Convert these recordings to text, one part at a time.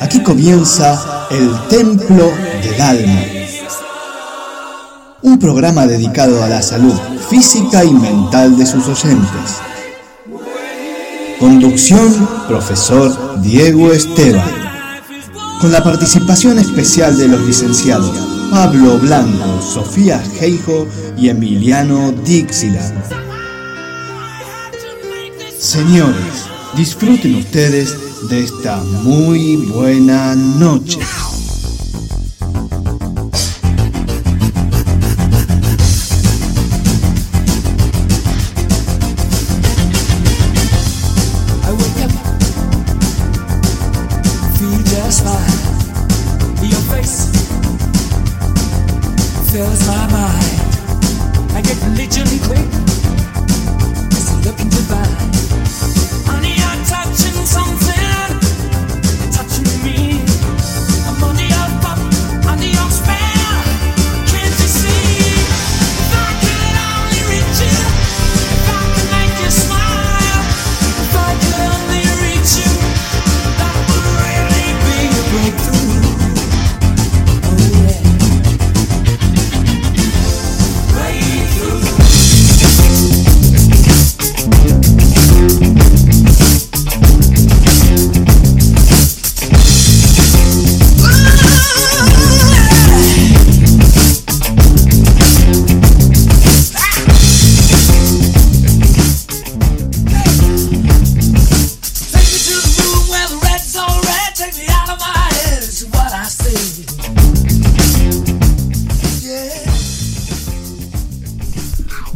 Aquí comienza el Templo del Alma. Un programa dedicado a la salud física y mental de sus oyentes. Conducción, profesor Diego Esteban. Con la participación especial de los licenciados Pablo Blanco, Sofía Geijo y Emiliano Dixieland. Señores, disfruten ustedes de esta muy buena noche.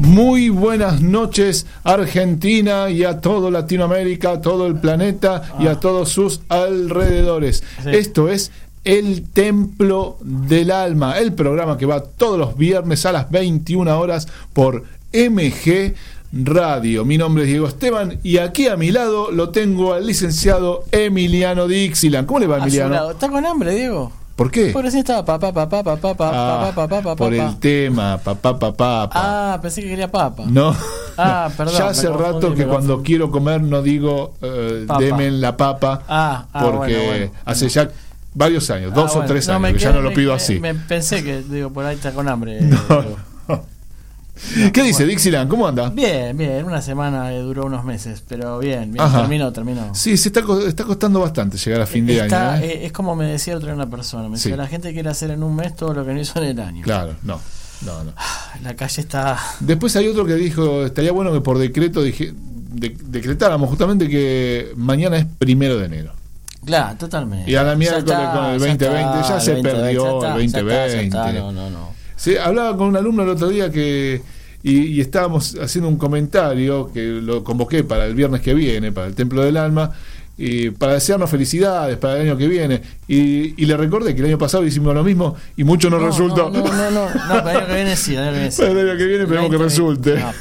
Muy buenas noches Argentina y a todo Latinoamérica, a todo el planeta y a todos sus alrededores. Esto es El Templo del Alma, el programa que va todos los viernes a las 21 horas por MG Radio. Mi nombre es Diego Esteban y aquí a mi lado lo tengo al licenciado Emiliano Dixieland. ¿Cómo le va Emiliano? ¿Está con hambre, Diego? ¿Por qué? Por eso estaba papá, papá, papá, papá, Ah, papá, papá, por papá. el tema, papá, papá, papá. Ah, pensé que quería papa. No. Ah, perdón, Ya hace rato que cuando quiero comer no digo eh, demen la papa. Ah, ah, porque bueno, bueno. hace ya varios años, Ah, dos o bueno. tres años, que ya no lo pido me- así. Me pensé que, digo, por ahí está con hambre. No, No. ¿Qué dice Dixieland? ¿Cómo anda? Bien, bien, una semana eh, duró unos meses, pero bien, bien, Ajá. terminó, terminó. Sí, se está, está costando bastante llegar a fin de año. ¿eh? eh, es como me decía otra una persona, me decía, la gente quiere hacer en un mes todo lo que no hizo en el año. Claro, no. No, no. La calle está... Después hay otro que dijo, estaría bueno que por decreto dije, de- decretáramos justamente que mañana es primero de enero. Claro, totalmente. Y a la Ya miércoles con el ya 2020, está, ya se 2020, perdió ya el ya está, ya está, 2020. No, no, no. Sí, hablaba con un alumno el otro día que y, y estábamos haciendo un comentario que lo convoqué para el viernes que viene, para el Templo del Alma, y para desearnos felicidades para el año que viene. Y, y le recordé que el año pasado hicimos lo mismo y mucho no, resultó. No, no, no, no, no, para el año que viene sí, el año que viene. Para el año que viene esperemos que 20, resulte. no.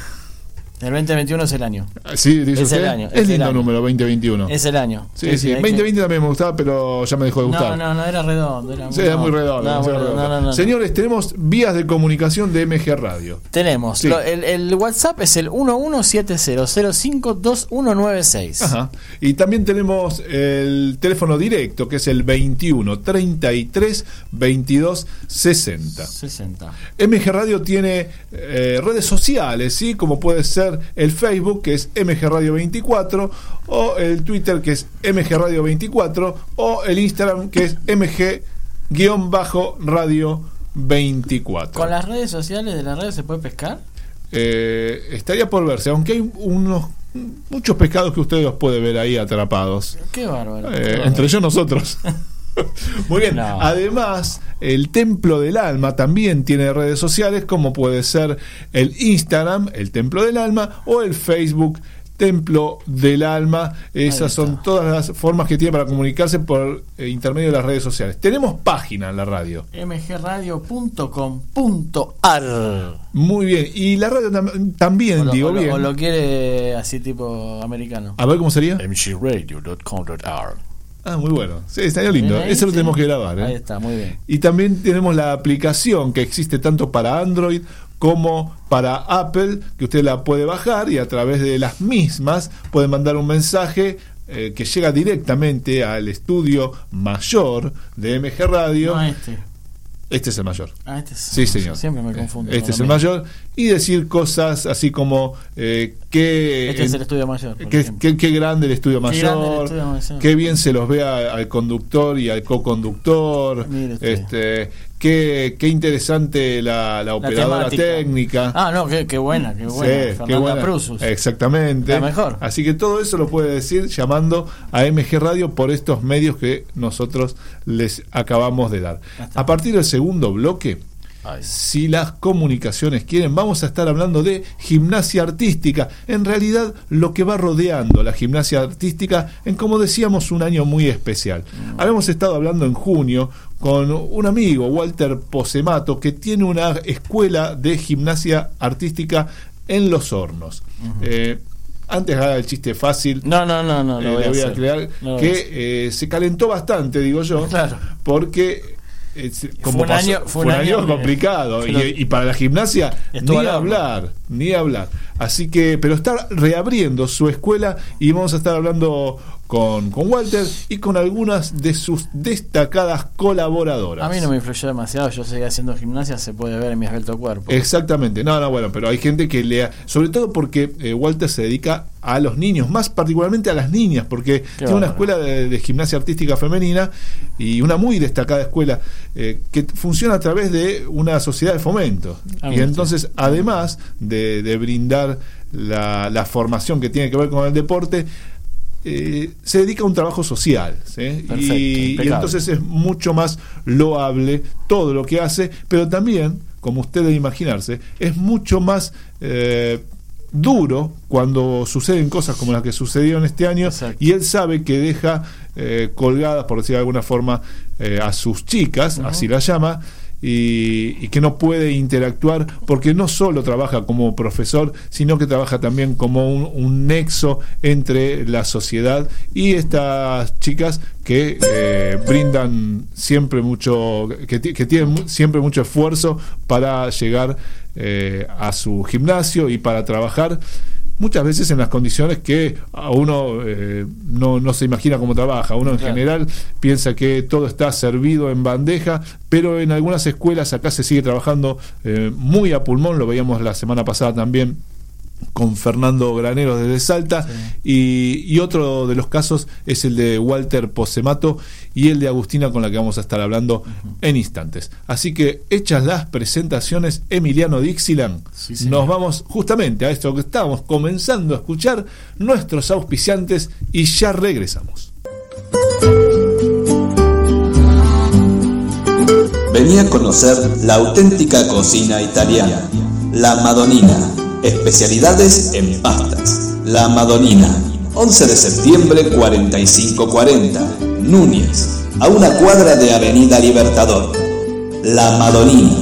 El 2021 es el año. Sí, dice Es el año, es es lindo el año. número, 2021. Es el año. Sí, sí, que- 2020 también me gustaba, pero ya me dejó de gustar. No, no, no, era redondo. Era, Sí, era muy redondo. No, muy bueno, redondo. no, no, no. Señores, tenemos vías de comunicación de MG Radio. Tenemos. Sí. lo- el, el WhatsApp es el 1170052196. Ajá. Y también tenemos el teléfono directo, que es el 21 33 22 60. 60. MG Radio tiene eh, redes sociales, ¿sí? Como puede ser el Facebook, que es MG Radio 24, o el Twitter, que es MG Radio 24, o el Instagram, que es MG-Radio 24. ¿Con las redes sociales de la red se puede pescar? Eh, estaría por verse, aunque hay unos muchos pescados que usted los puede ver ahí atrapados. Qué bárbaro. Eh, qué bárbaro. entre ellos nosotros. Muy bien. No. Además, el Templo del Alma también tiene redes sociales, como puede ser el Instagram, el Templo del Alma, o el Facebook. Templo del Alma, esas son todas las formas que tiene para comunicarse por eh, intermedio de las redes sociales. Tenemos página en la radio. mgradio.com.ar Muy bien. Y la radio tam- también, o lo, digo o lo- bien. o lo quiere así tipo americano. A ver cómo sería. mgradio.com.ar Ah, muy bueno. Sí, estaría lindo. Ahí, Eso lo sí. tenemos que grabar. ¿eh? Ahí está, muy bien. Y también tenemos la aplicación que existe tanto para Android como para Apple, que usted la puede bajar y a través de las mismas puede mandar un mensaje eh, que llega directamente al estudio mayor de MG Radio. No, este. Este es el mayor. Ah, este es- Sí, señor. Siempre me confundo. Este es el mayor. Y decir cosas así como eh, que... Este es el estudio mayor. qué grande el estudio el mayor, estudio mayor. qué bien se los ve a- al conductor y al co-conductor, este, qué, qué interesante la, la operadora técnica. Ah, no, qué, qué buena, qué buena. Sí, qué buena. Prusus. Exactamente. La mejor. Así que todo eso lo puede decir llamando a MG Radio por estos medios que nosotros les acabamos de dar. A partir del segundo bloque, Ay. si las comunicaciones quieren, vamos a estar hablando de gimnasia artística. En realidad, lo que va rodeando la gimnasia artística en, como decíamos, un año muy especial. Habíamos estado hablando en junio con un amigo, Walter Posemato, que tiene una escuela de gimnasia artística en Los Hornos. Eh, antes haga el chiste fácil, No, no, no, no, lo eh, voy le a voy a hacer. aclarar No lo voy que eh, se calentó bastante, digo yo, Claro. porque como Fue un pasó- año- fue un año, complicado y, y para la gimnasia ni hablar, ni hablar. Así que, pero está reabriendo su escuela y vamos a estar hablando con, con Walter y con algunas de sus destacadas colaboradoras. A mí no me influyó demasiado, yo seguí haciendo gimnasia, se puede ver en mi esbelto cuerpo. Exactamente, no, no, bueno, pero hay gente que lea, sobre todo porque eh, Walter se dedica a los niños, más particularmente a las niñas, porque tiene una escuela de, de gimnasia artística femenina y una muy destacada escuela eh, que funciona a través de una sociedad de fomento. Ah, y entonces, además de, de brindar la, la formación que tiene que ver con el deporte, eh, se dedica a un trabajo social. ¿sí? Perfecto, y, entonces es mucho más loable todo lo que hace, pero también, como usted debe imaginarse, es mucho más eh, duro cuando suceden cosas como las que sucedieron este año Exacto. y él sabe que deja eh, colgadas, por decir de alguna forma, a sus chicas, así las llama, y, y que no puede interactuar porque no solo trabaja como profesor, sino que trabaja también como un, un nexo entre la sociedad y estas chicas que eh, brindan siempre mucho, que, que tienen siempre mucho esfuerzo para llegar eh, a su gimnasio y para trabajar muchas veces en las condiciones que a uno eh, no, no se imagina cómo trabaja. Uno en Claro. general piensa que todo está servido en bandeja, pero en algunas escuelas acá se sigue trabajando eh, muy a pulmón, lo veíamos la semana pasada también con Fernando Granero desde Salta y, y otro de los casos es el de Walter Posemato y el de Agustina con la que vamos a estar hablando en instantes. Así que hechas las presentaciones Emiliano Sí, señor. nos vamos justamente a esto que estábamos comenzando a escuchar nuestros auspiciantes y ya regresamos. Vení a conocer la auténtica cocina italiana. La Madonina. Especialidades en pastas. La Madonina. 11 de septiembre 4540. Núñez. A una cuadra de Avenida Libertador. La Madonina.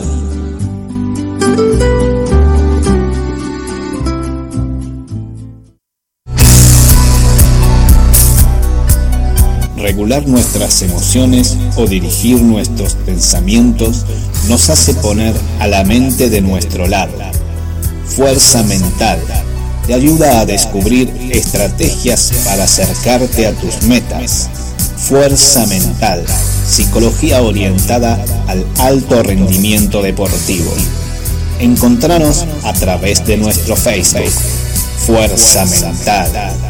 Regular nuestras emociones o dirigir nuestros pensamientos nos hace poner a la mente de nuestro lado. Fuerza mental te ayuda a descubrir estrategias para acercarte a tus metas. Fuerza mental, psicología orientada al alto rendimiento deportivo. Encontranos a través de nuestro Facebook. Fuerza mental.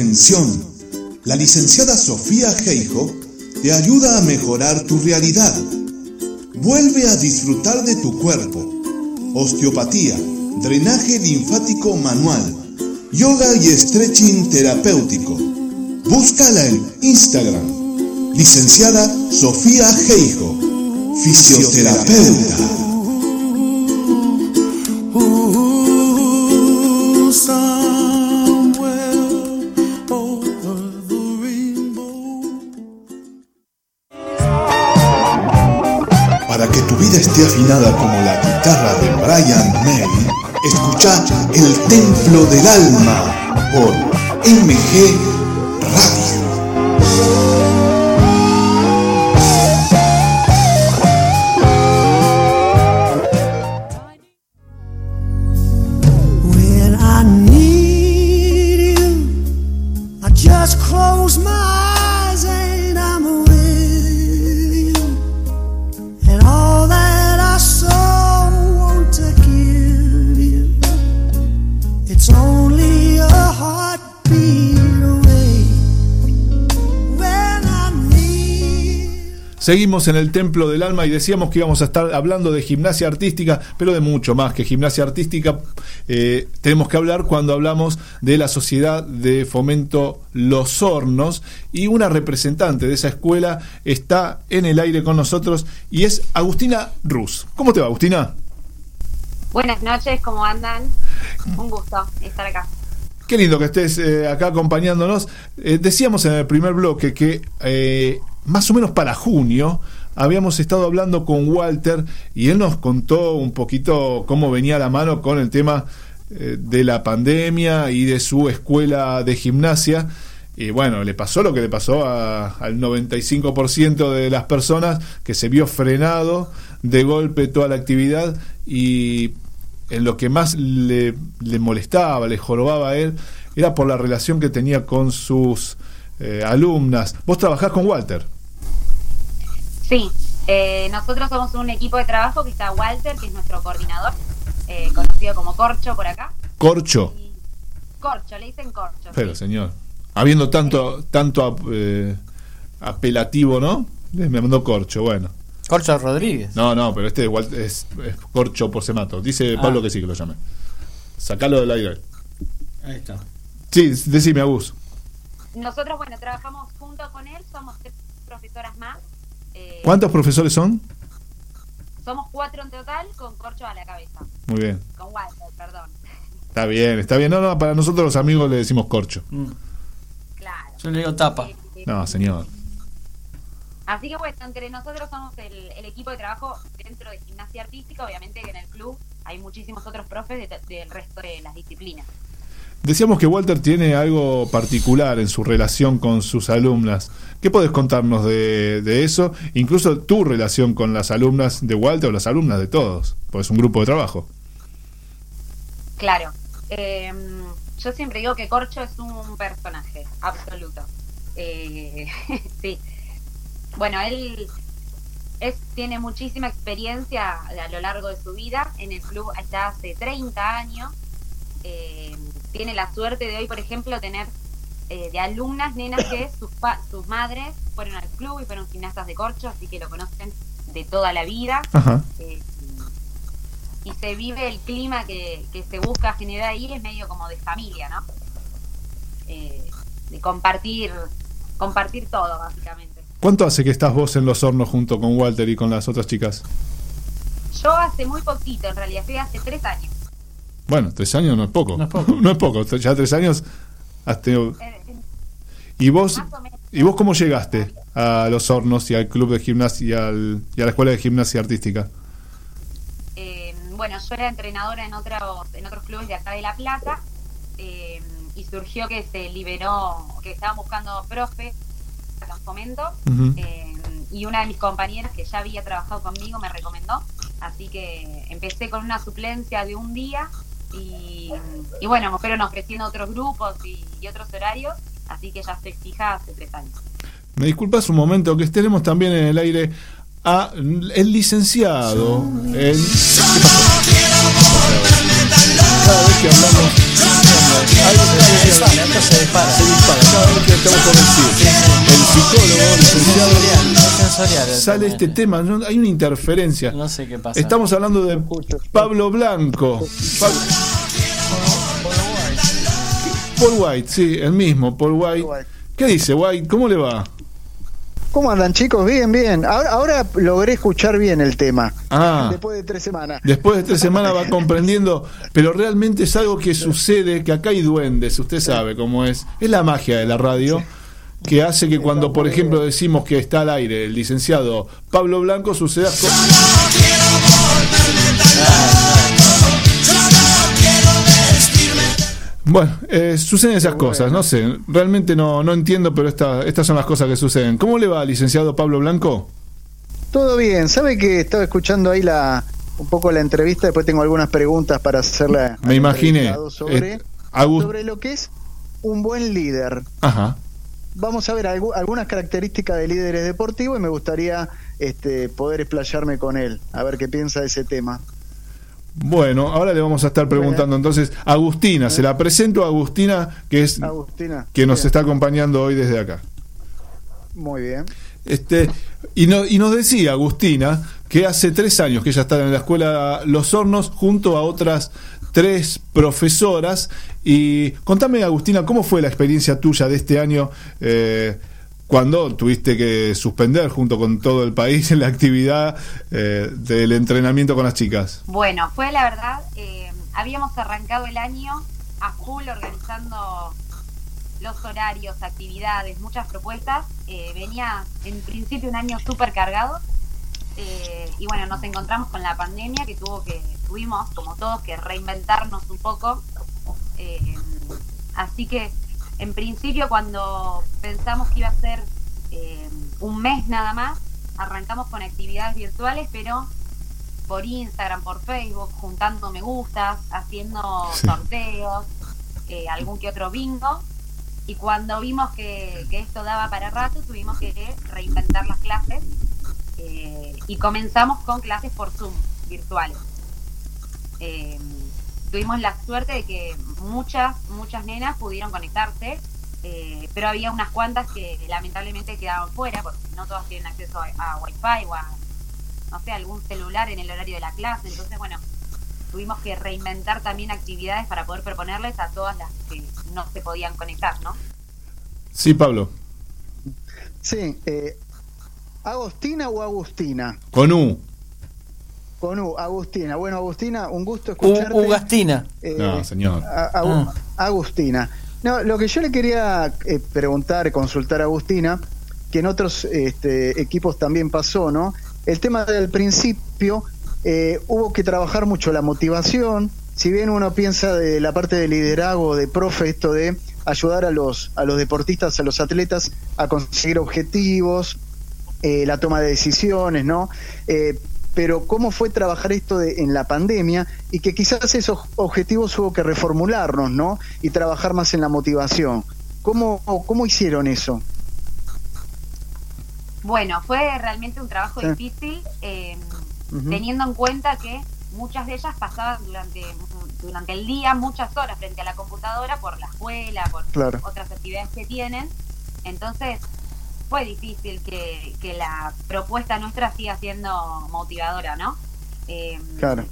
Atención, la licenciada Sofía Geijo te ayuda a mejorar tu realidad. Vuelve a disfrutar de tu cuerpo. Osteopatía, drenaje linfático manual, yoga y stretching terapéutico. Búscala en Instagram. Licenciada Sofía Geijo, fisioterapeuta. Afinada como la guitarra de Brian May, escucha El Templo del Alma por MG Seguimos en el Templo del Alma y decíamos que íbamos a estar hablando de gimnasia artística, pero de mucho más que gimnasia artística. Eh, tenemos que hablar cuando hablamos de la Sociedad de Fomento Los Hornos y una representante de esa escuela está en el aire con nosotros y es Agustina Rus. ¿Cómo te va, Agustina? Buenas noches, ¿cómo andan? Un gusto estar acá. Qué lindo que estés eh, acá acompañándonos. Eh, decíamos en el primer bloque que eh, más o menos para junio habíamos estado hablando con Walter y él nos contó un poquito cómo venía la mano con el tema de la pandemia y de su escuela de gimnasia. Y bueno, le pasó lo que le pasó al 95% de las personas, que se vio frenado de golpe toda la actividad y en lo que más le, le molestaba, le jorobaba a él, era por la relación que tenía con sus eh, alumnas. Vos trabajás con Walter. Sí, eh, nosotros somos un equipo de trabajo que está Walter, que es nuestro coordinador, eh, conocido como Corcho por acá. Corcho. Y Corcho, le dicen Corcho. Pero, sí. señor. Habiendo tanto, tanto eh, apelativo, ¿no? Me mandó Corcho, bueno. Corcho Rodríguez. No, no, pero este igual es, es Corcho por Semato. Dice Pablo Ah. que sí que lo llame. Sacalo del aire. Ahí está. Sí, decime, Agus. Nosotros, bueno, trabajamos junto con él, somos tres profesoras más. eh, ¿Cuántos profesores son? Somos cuatro en total, con Corcho a la cabeza. Muy bien. Con Walter, perdón. Está bien, está bien. No, no, para nosotros los amigos le decimos Corcho. Mm. Claro. Yo le digo tapa. Eh, No, señor. Así que bueno, entre nosotros somos el, el equipo de trabajo dentro de gimnasia artística, obviamente que en el club hay muchísimos otros profes de- del resto de las disciplinas. Decíamos que Walter tiene algo particular en su relación con sus alumnas. ¿Qué podés contarnos de, de eso? Incluso tu relación con las alumnas de Walter o las alumnas de todos, pues es un grupo de trabajo. Claro. Eh, yo siempre digo que Corcho es un personaje absoluto. Eh, sí. Bueno, él es, tiene muchísima experiencia a lo largo de su vida. En el club está hace 30 años. Eh, tiene la suerte de hoy, por ejemplo, tener eh, de alumnas, nenas que sus, pa- sus madres fueron al club y fueron gimnastas de corcho, así que lo conocen de toda la vida. Ajá. Eh, y se vive el clima que, que se busca generar ahí, es medio como de familia, ¿no? De compartir, compartir todo, básicamente. ¿Cuánto hace que estás vos en los hornos junto con Walter y con las otras chicas? Yo hace muy poquito, en realidad, estoy hace tres años. Bueno, tres años no es poco. No es poco. no es poco. Ya tres años has tenido... Eh, ¿Y vos. ¿Y vos cómo llegaste a los hornos y al club de gimnasia y, al- y a la escuela de gimnasia artística? Eh, bueno, yo era entrenadora en otros, en otros clubes de acá de La Plata eh, y surgió que se liberó, que estaban buscando fomento Ujú. eh, y una de mis compañeras que ya había trabajado conmigo me recomendó, así que empecé con una suplencia de un día y, y bueno, me fueron ofreciendo otros grupos y, y otros horarios, así que ya estoy fija hace tres años. Me disculpas un momento que tenemos también en el aire a el licenciado. en- ¿Qué pasó? Cada vez que hablamos. Algo se dispara, se dispara. se dispara, cada vez que estamos. El psicólogo, licenciado, sale este tema, no- hay una interferencia. No sé qué pasa. Estamos hablando de Pablo Blanco. Pa- Paul White, sí, el mismo, Paul White. ¿Qué dice White? ¿Cómo le va? ¿Cómo andan chicos? Bien, bien. Ahora, ahora logré escuchar bien el tema. Ah. Después de tres semanas. Después de tres semanas va comprendiendo, pero realmente es algo que sucede, que acá hay duendes, usted sabe cómo es. Es la magia de la radio que hace que cuando, por ejemplo, decimos que está al aire el licenciado Pablo Blanco, suceda... co- Bueno, eh, suceden esas cosas, no sé, realmente no, no entiendo, pero esta- estas son las cosas que suceden. ¿Cómo le va, licenciado Pablo Blanco? Todo bien. ¿Sabe que estaba escuchando ahí la un poco la entrevista? Después tengo algunas preguntas para hacerle. Me imaginé. Sobre, Eh, sobre lo que es un buen líder. Ajá. Vamos a ver algu- algunas características de líderes deportivos y me gustaría este, poder explayarme con él, a ver qué piensa de ese tema. Bueno, ahora le vamos a estar preguntando entonces a Agustina, se la presento a Agustina, que es Agustina. que nos bien, está acompañando hoy desde acá. Muy bien. Este, y, no- y nos decía Agustina que hace tres años que ella está en la escuela Los Hornos junto a otras tres profesoras. Y contame, Agustina, ¿cómo fue la experiencia tuya de este año eh, cuando tuviste que suspender junto con todo el país la actividad eh, del entrenamiento con las chicas? Bueno, fue la verdad, eh, habíamos arrancado el año a full organizando los horarios, actividades, muchas propuestas. Eh, venía en principio un año súper cargado eh, y bueno, nos encontramos con la pandemia que tuvo que, tuvimos como todos que reinventarnos un poco. Eh, así que en principio cuando pensamos que iba a ser eh, un mes nada más, arrancamos con actividades virtuales, pero por Instagram, por Facebook, juntando me gustas, haciendo Sí. sorteos, eh, algún que otro bingo. Y cuando vimos que, que esto daba para rato, tuvimos que reinventar las clases eh, y comenzamos con clases por Zoom virtuales. Eh, tuvimos la suerte de que muchas, muchas nenas pudieron conectarse, eh, pero había unas cuantas que lamentablemente quedaban fuera porque no todas tienen acceso a, a Wi-Fi o a, no sé, algún celular en el horario de la clase. Entonces, bueno, tuvimos que reinventar también actividades para poder proponerles a todas las que no se podían conectar, ¿no? Sí, Pablo, Sí, eh, ¿Agostina o Agustina? con U. Con U, Agustina. Bueno, Agustina, un gusto U- escucharte. Ugastina. Eh, No, señor. a- Agu- Agustina. No, lo que yo le quería eh, preguntar, consultar a Agustina, que en otros este, equipos también pasó, ¿no? El tema del principio, eh, hubo que trabajar mucho la motivación. Si bien uno piensa de la parte de liderazgo, de profe, esto de ayudar a los, a los deportistas, a los atletas a conseguir objetivos, eh, la toma de decisiones, ¿no? Eh, pero cómo fue trabajar esto de- en la pandemia y que quizás esos objetivos hubo que reformularnos, ¿no? Y trabajar más en la motivación. ¿Cómo, cómo hicieron eso? Bueno, fue realmente un trabajo difícil, eh, teniendo en cuenta que muchas de ellas pasaban durante, durante el día muchas horas frente a la computadora por la escuela, por Claro. otras actividades que tienen. Entonces, fue difícil que, que la propuesta nuestra siga siendo motivadora, ¿no? Eh, Claro.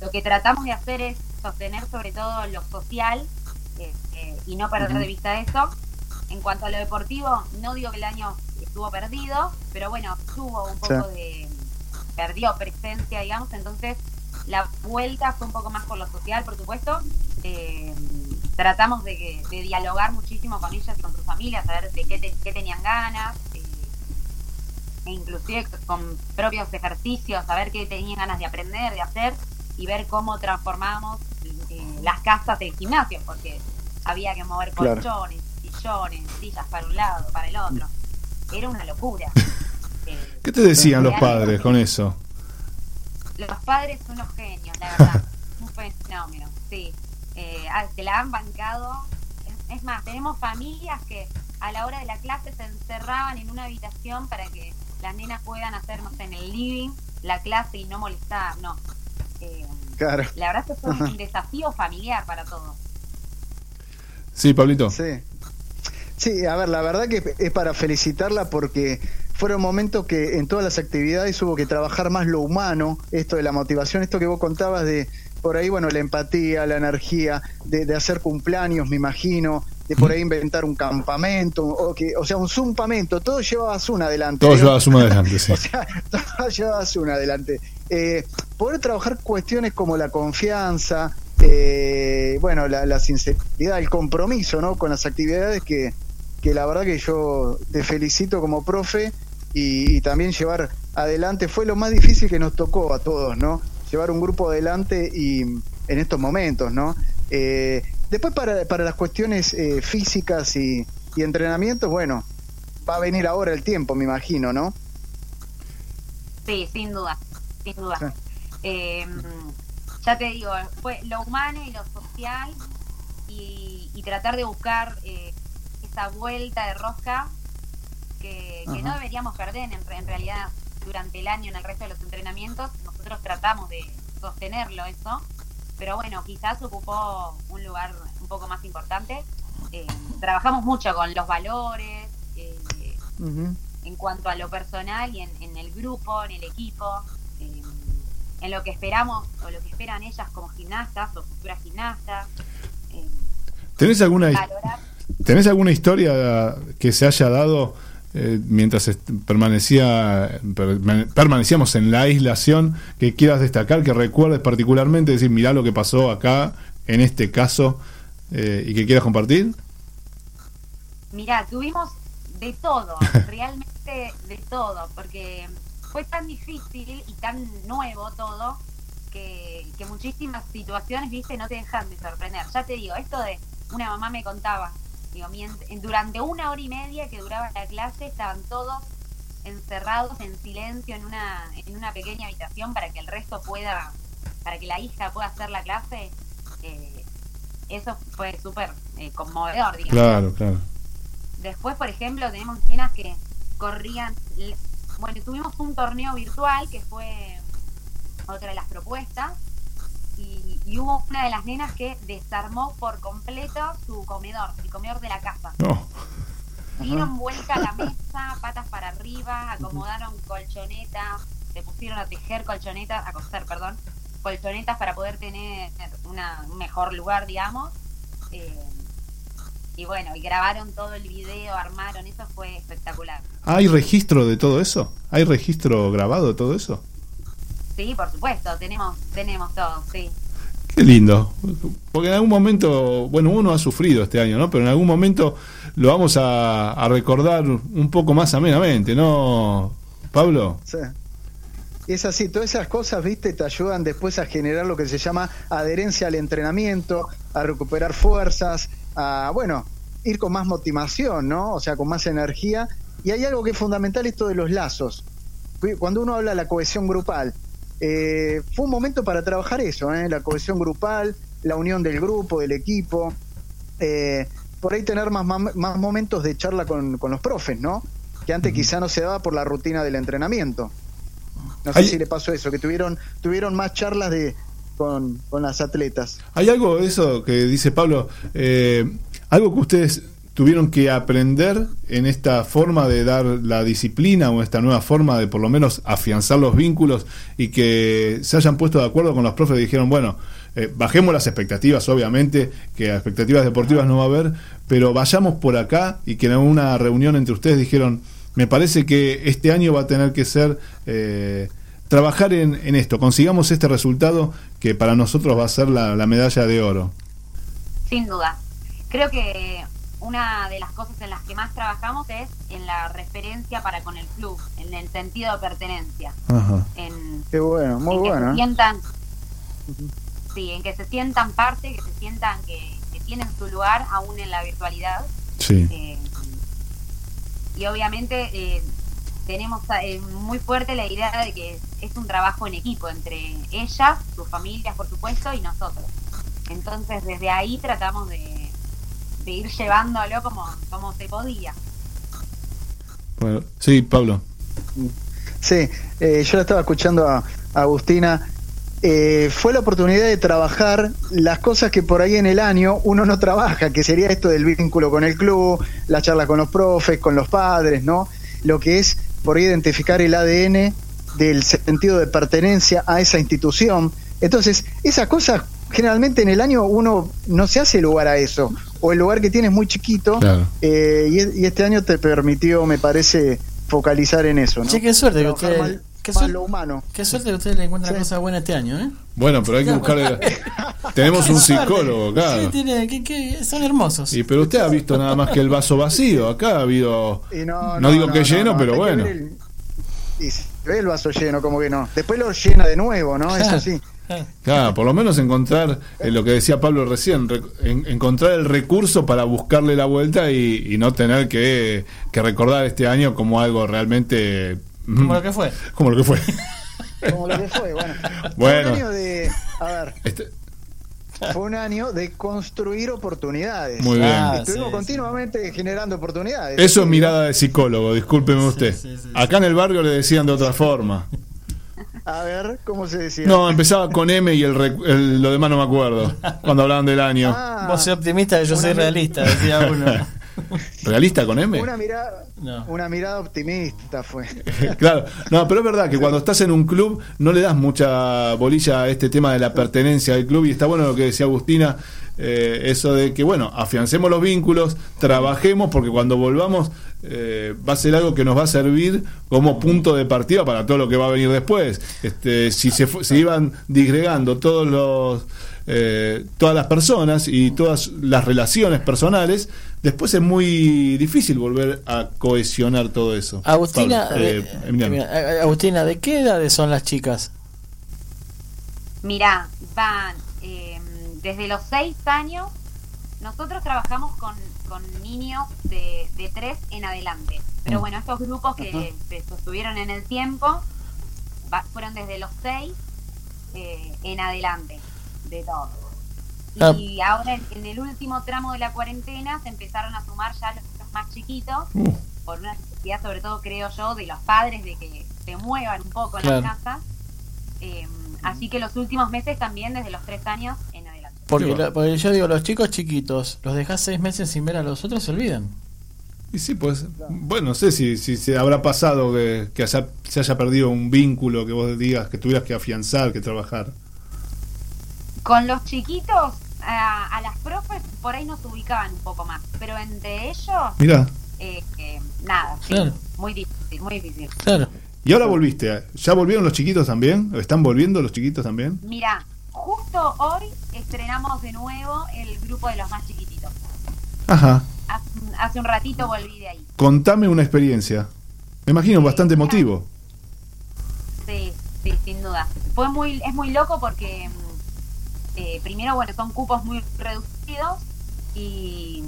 Lo que tratamos de hacer es sostener sobre todo lo social eh, eh, y no perder de vista eso. En cuanto a lo deportivo, no digo que el año estuvo perdido, pero bueno, tuvo un poco de... perdió presencia, digamos, entonces la vuelta fue un poco más por lo social, por supuesto. Eh, tratamos de, que- de dialogar muchísimo con ellas y con sus familias, saber de qué, te- qué tenían ganas, eh, e inclusive con propios ejercicios, saber qué tenían ganas de aprender, de hacer y ver cómo transformamos eh, las casas en gimnasio, porque había que mover Claro. colchones, sillones, sillas para un lado, para el otro. Era una locura. Eh, ¿Qué te decían los padres con eso? Los padres son unos genios, la verdad. Un fenómeno, sí. Eh, se la han bancado. Es, es más, tenemos familias que a la hora de la clase se encerraban en una habitación para que las nenas puedan hacernos en el living la clase y no molestar, no. Eh, Claro. la verdad es que fue un desafío familiar para todos. Sí, Pablito. Sí. Sí, a ver, la verdad que es para felicitarla porque fueron momentos que en todas las actividades hubo que trabajar más lo humano, esto de la motivación, esto que vos contabas de por ahí, bueno, la empatía, la energía, de, de hacer cumpleaños, me imagino, de por ahí inventar un campamento, o, que, o sea, un zumpamento, todo llevaba Zoom adelante. Todo ¿no? llevaba Zoom adelante, sí. o sea, todo llevaba Zoom adelante. Eh, poder trabajar cuestiones como la confianza, eh, bueno, la, la sinceridad, el compromiso, ¿no? Con las actividades que, que la verdad que yo te felicito como profe y, y también llevar adelante fue lo más difícil que nos tocó a todos, ¿no? Llevar un grupo adelante y en estos momentos, ¿no? Eh, después para, para las cuestiones eh, físicas y, y entrenamientos, bueno, va a venir ahora el tiempo, me imagino, ¿no? Sí, sin duda, sin duda. Sí. Eh, ya te digo, fue lo humano y lo social y, y tratar de buscar eh, esa vuelta de rosca que, que no deberíamos perder en realidad durante el año en el resto de los entrenamientos. Nosotros tratamos de sostenerlo eso, pero bueno, quizás ocupó un lugar un poco más importante. Eh, trabajamos mucho con los valores. eh, en cuanto a lo personal y en, en el grupo, en el equipo, en, en lo que esperamos o lo que esperan ellas como gimnastas o futuras gimnastas. eh, ¿Tenés alguna, valorar. ¿Tenés alguna historia que se haya dado eh, mientras permanecía perma- permanecíamos en la aislación que quieras destacar, que recuerdes particularmente, decir, mirá lo que pasó acá, en este caso, eh, y que quieras compartir? Mirá, tuvimos de todo, realmente de todo, porque fue tan difícil y tan nuevo todo que, que muchísimas situaciones, viste, no te dejan de sorprender. Ya te digo, esto de una mamá me contaba, digo, durante una hora y media que duraba la clase estaban todos encerrados en silencio en una, en una pequeña habitación para que el resto pueda, para que la hija pueda hacer la clase. eh, eso fue súper eh, conmovedor, digamos. Claro, claro. Después, por ejemplo, tenemos nenas que corrían. Bueno, tuvimos un torneo virtual que fue otra de las propuestas. Y, hubo una de las nenas que desarmó por completo su comedor, el comedor de la casa. No. Dieron vuelta a la mesa, patas para arriba, acomodaron colchonetas, se pusieron a tejer colchonetas, a coser, perdón, colchonetas para poder tener una, un mejor lugar, digamos. Eh, y bueno, y grabaron todo el video, armaron, eso fue espectacular. ¿Hay registro de todo eso? ¿Hay registro grabado de todo eso? Sí, por supuesto, tenemos, tenemos todo, sí. Qué lindo. Porque en algún momento, bueno, uno ha sufrido este año, ¿no? Pero en algún momento lo vamos a, recordar un poco más amenamente, ¿no, Pablo? Sí. Es así, todas esas cosas, viste, te ayudan después a generar lo que se llama adherencia al entrenamiento, a recuperar fuerzas, a, bueno, ir con más motivación, ¿no? O sea, con más energía. Y hay algo que es fundamental, esto de los lazos. Cuando uno habla de la cohesión grupal, eh, fue un momento para trabajar eso, ¿eh? la cohesión grupal, la unión del grupo, del equipo, eh, por ahí tener más, más, momentos de charla con, con los profes, ¿no? Que antes quizá no se daba por la rutina del entrenamiento. No sé Hay- si le pasó eso, que tuvieron, tuvieron más charlas de con, con las atletas. ¿Hay algo eso que dice Pablo? algo que ustedes tuvieron que aprender en esta forma de dar la disciplina o esta nueva forma de por lo menos afianzar los vínculos y que se hayan puesto de acuerdo con los profes y dijeron, bueno, eh, bajemos las expectativas, obviamente, que expectativas deportivas no va a haber, pero vayamos por acá y que en una reunión entre ustedes dijeron, me parece que este año va a tener que ser eh, trabajar en, en esto, consigamos este resultado que para nosotros va a ser la, la medalla de oro. Sin duda. Creo que una de las cosas en las que más trabajamos es en la referencia para con el club, en el sentido de pertenencia. Ajá. En, Qué bueno, muy en que bueno. se ¿eh? sientan sí, en que se sientan parte, que se sientan que, que tienen su lugar aún en la virtualidad. Sí. Eh, y obviamente eh, tenemos eh, muy fuerte la idea de que es un trabajo en equipo entre ellas, sus familias, por supuesto, y nosotros. Entonces, desde ahí tratamos de, de ir llevándolo como, como se podía. Bueno, sí, Pablo. Sí, eh, yo la estaba escuchando a, a Agustina. Eh, fue la oportunidad de trabajar las cosas que por ahí en el año uno no trabaja, que sería esto del vínculo con el club, la charla con los profes, con los padres, ¿no? Lo que es por ahí identificar el ADN del sentido de pertenencia a esa institución. Entonces, esas cosas generalmente en el año uno no se hace lugar a eso. o el lugar que tiene es muy chiquito Claro. eh, y, y este año te permitió, me parece, focalizar en eso. ¿no? Che, qué suerte que usted- qué suerte- lo humano. Qué suerte que ustedes le encuentran cosas buenas este año, ¿eh? Bueno, pero hay que buscarle. Tenemos un psicólogo, Sí, tiene- que- que son hermosos. Y pero usted ha visto nada más que el vaso vacío. Acá ha habido. Y no, No digo que no, lleno, no, pero bueno. el- y se ve el vaso lleno, como que no. Después lo llena de nuevo, ¿no? Es Claro. así. Claro, por lo menos encontrar eh, lo que decía Pablo recién, rec- en- encontrar el recurso para buscarle la vuelta y, y no tener que, que recordar este año como algo realmente. mm, Como lo que fue. Como lo que fue. Como lo que fue, bueno. Un año de. A ver, Este- fue un año de construir oportunidades. Muy bien. Ah, Estuvimos sí, continuamente generando oportunidades. Eso es mirada de psicólogo, discúlpeme usted. sí, sí, Acá en el barrio le decían de otra forma. A ver, ¿cómo se decía? No, empezaba con M y el, el- lo demás no me acuerdo. Cuando hablaban del año. Ah, Vos sos optimista y yo soy realista, decía uno. ¿Realista con M? una mirada, No. una mirada optimista fue. claro, no, pero es verdad que cuando estás en un club no le das mucha bolilla a este tema de la pertenencia al club y está bueno lo que decía Agustina, eh, eso de que, bueno, afiancemos los vínculos, trabajemos porque cuando volvamos eh, va a ser algo que nos va a servir como punto de partida para todo lo que va a venir después. Este, si se, se iban disgregando todos los... eh, todas las personas y todas las relaciones personales, después es muy difícil volver a cohesionar todo eso. Agustina, Pablo, eh, de- mira, eh, Agustina, ¿de qué edades son las chicas? Mirá, van eh, desde los seis años. Nosotros trabajamos con, con niños de, de tres en adelante. Pero bueno, estos grupos que se sostuvieron en el tiempo va- fueron desde los seis eh, en adelante, de todo. Ah. Y ahora en, el último tramo de la cuarentena se empezaron a sumar ya los, los más chiquitos, Uh. por una necesidad sobre todo creo yo de los padres de que se muevan un poco en Claro. las casas. Eh, así que los últimos meses también desde los tres años. Porque, la- porque yo digo, los chicos chiquitos, los dejás seis meses sin ver a los otros, se olvidan. Y sí, pues, bueno, no sé si, si se habrá pasado que, que haya- se haya perdido un vínculo que vos digas que tuvieras que afianzar, que trabajar. Con los chiquitos, a, a las profes por ahí nos ubicaban un poco más, pero entre ellos, Mira, eh, eh, nada, sí, muy difícil, muy difícil. Claro. y ahora volviste. ¿Ya volvieron los chiquitos también? ¿Están volviendo los chiquitos también? Mira, justo hoy estrenamos de nuevo el grupo de los más chiquititos. Ajá. Hace, hace un ratito volví de ahí. Contame una experiencia. Me imagino bastante emotivo. Sí, sí, sin duda. Fue muy, es muy loco porque mm, eh, primero, bueno, son cupos muy reducidos y,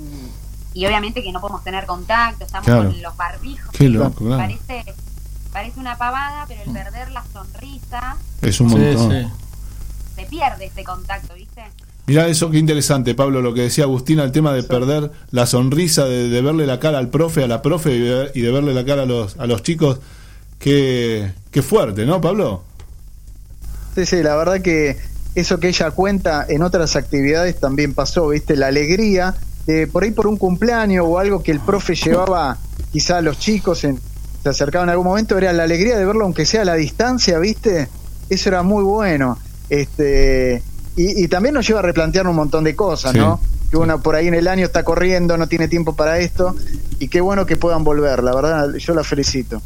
y obviamente que no podemos tener contacto, estamos Claro. con los barbijos. Qué loco, claro. Parece, parece una pavada, pero el perder la sonrisa Es un Sí, montón. sí. Se pierde este contacto, ¿viste? Mirá eso, qué interesante, Pablo, lo que decía Agustina, el tema de perder la sonrisa, de, de verle la cara al profe, a la profe y de, y de verle la cara a los, a los chicos. Qué, qué fuerte, ¿no, Pablo? Sí, sí, la verdad que eso que ella cuenta en otras actividades también pasó, ¿viste? La alegría de por ahí por un cumpleaños o algo que el profe llevaba quizá a los chicos, en- se acercaban en algún momento, era la alegría de verlo aunque sea a la distancia, ¿viste? Eso era muy bueno. Este, y, y también nos lleva a replantear un montón de cosas, Sí. ¿no? Que uno por ahí en el año está corriendo, no tiene tiempo para esto, y qué bueno que puedan volver, la verdad, yo la felicito.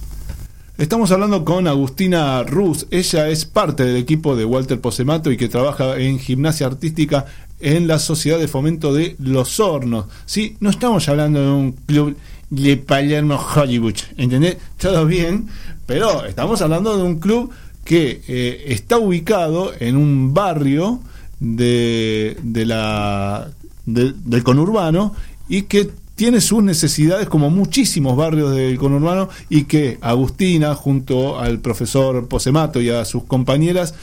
Estamos hablando con Agustina Ruz. Ella es parte del equipo de Walter Posemato y que trabaja en gimnasia artística en la Sociedad de Fomento de Los Hornos. Sí, no estamos hablando de un club de Palermo Hollywood, ¿entendés? Todo bien, pero estamos hablando de un club que eh, está ubicado en un barrio de, de la de- del conurbano y que tiene sus necesidades como muchísimos barrios del conurbano y que Agustina junto al profesor Posemato y a sus compañeras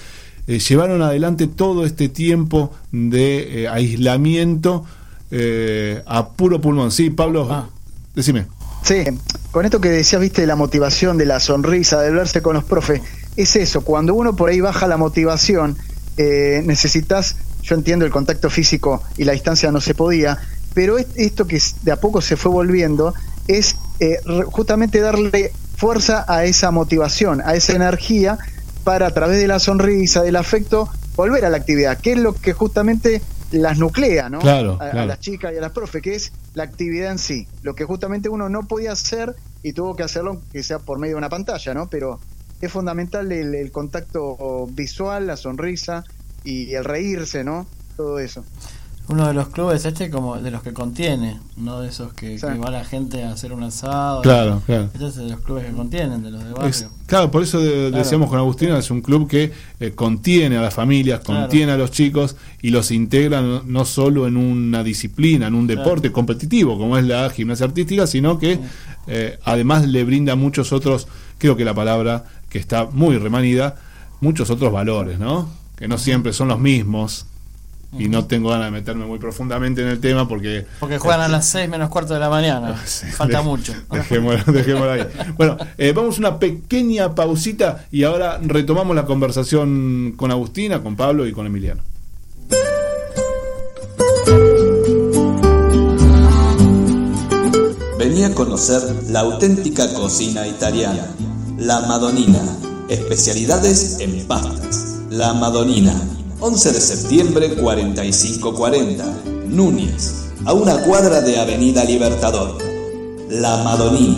eh, llevaron adelante todo este tiempo de eh, aislamiento eh, a puro pulmón. Sí, Pablo, Ah. decime. Sí, con esto que decías, viste, de la motivación, de la sonrisa, de verse con los profes, es eso, cuando uno por ahí baja la motivación, eh, necesitas, yo entiendo el contacto físico y la distancia no se podía, pero es- esto que de a poco se fue volviendo es eh, justamente darle fuerza a esa motivación, a esa energía para a través de la sonrisa, del afecto, volver a la actividad, que es lo que justamente las nuclea, ¿no? Claro, a, a las chicas y a las profes, que es la actividad en sí, lo que justamente uno no podía hacer y tuvo que hacerlo que sea por medio de una pantalla, ¿no? Pero es fundamental el, el contacto visual, la sonrisa y el reírse, ¿no? Todo eso. Uno de los clubes este como de los que contiene, no de esos que, Sí. que va la gente a hacer un asado. Claro, claro. Este es de los clubes que contienen, de los de barrio. Es- claro, por eso de- Claro. decíamos con Agustina, es un club que eh, contiene a las familias, Claro. contiene a los chicos y los integra no, no solo en una disciplina, en un Claro. deporte competitivo como es la gimnasia artística, sino que eh, además le brinda muchos otros, creo que la palabra que está muy remanida, muchos otros valores, ¿no? Que no siempre son los mismos. Y no tengo ganas de meterme muy profundamente en el tema porque Porque juegan a las 6 menos cuarto de la mañana. Sí, Falta de- mucho. Dejémoslo, dejémoslo ahí. Bueno, eh, vamos a una pequeña pausita y ahora retomamos la conversación con Agustina, con Pablo y con Emiliano. Vení a conocer la auténtica cocina italiana, la Madonina, especialidades en pastas. La Madonina, 11 de septiembre 4540, Núñez, a una cuadra de Avenida Libertador. La Madonina.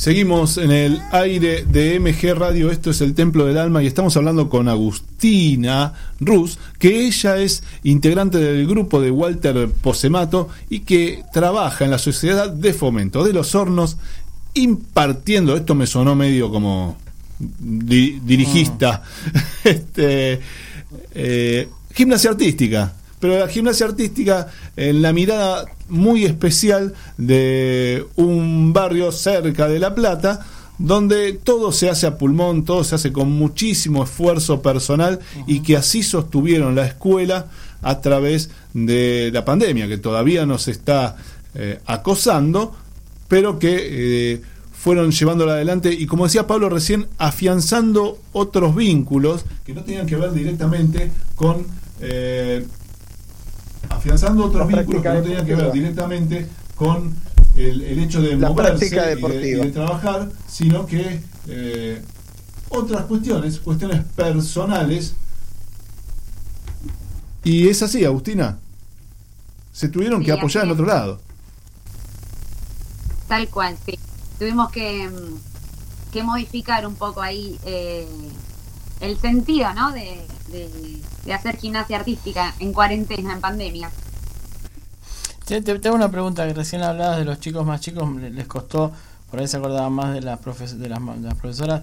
Seguimos en el aire de MG Radio, esto es el Templo del Alma y estamos hablando con Agustina Rus, que ella es integrante del grupo de Walter Posemato y que trabaja en la Sociedad de Fomento de los Hornos impartiendo, esto me sonó medio como di- dirigista, este, eh, gimnasia artística. Pero la gimnasia artística en la mirada muy especial de un barrio cerca de La Plata, donde todo se hace a pulmón, todo se hace con muchísimo esfuerzo personal y que así sostuvieron la escuela a través de la pandemia, que todavía nos está eh, acosando, pero que eh, fueron llevándola adelante y como decía Pablo recién, afianzando otros vínculos que no tenían que ver directamente con... eh, afianzando otros La vínculos que no tenían que ver directamente con el, el hecho de La moverse y de- deportiva. y de trabajar, sino que eh, otras cuestiones, cuestiones personales Y es así, Agustina. Se tuvieron que apoyar en otro lado. Tal cual, sí. Tuvimos que, mm, que modificar un poco ahí eh, el sentido, ¿no? De, de- de hacer gimnasia artística en cuarentena, en pandemia. Te, te- hago una pregunta que recién hablabas de los chicos más chicos, le- les costó, por ahí se acordaban más de las, profes- de las, de las profesoras,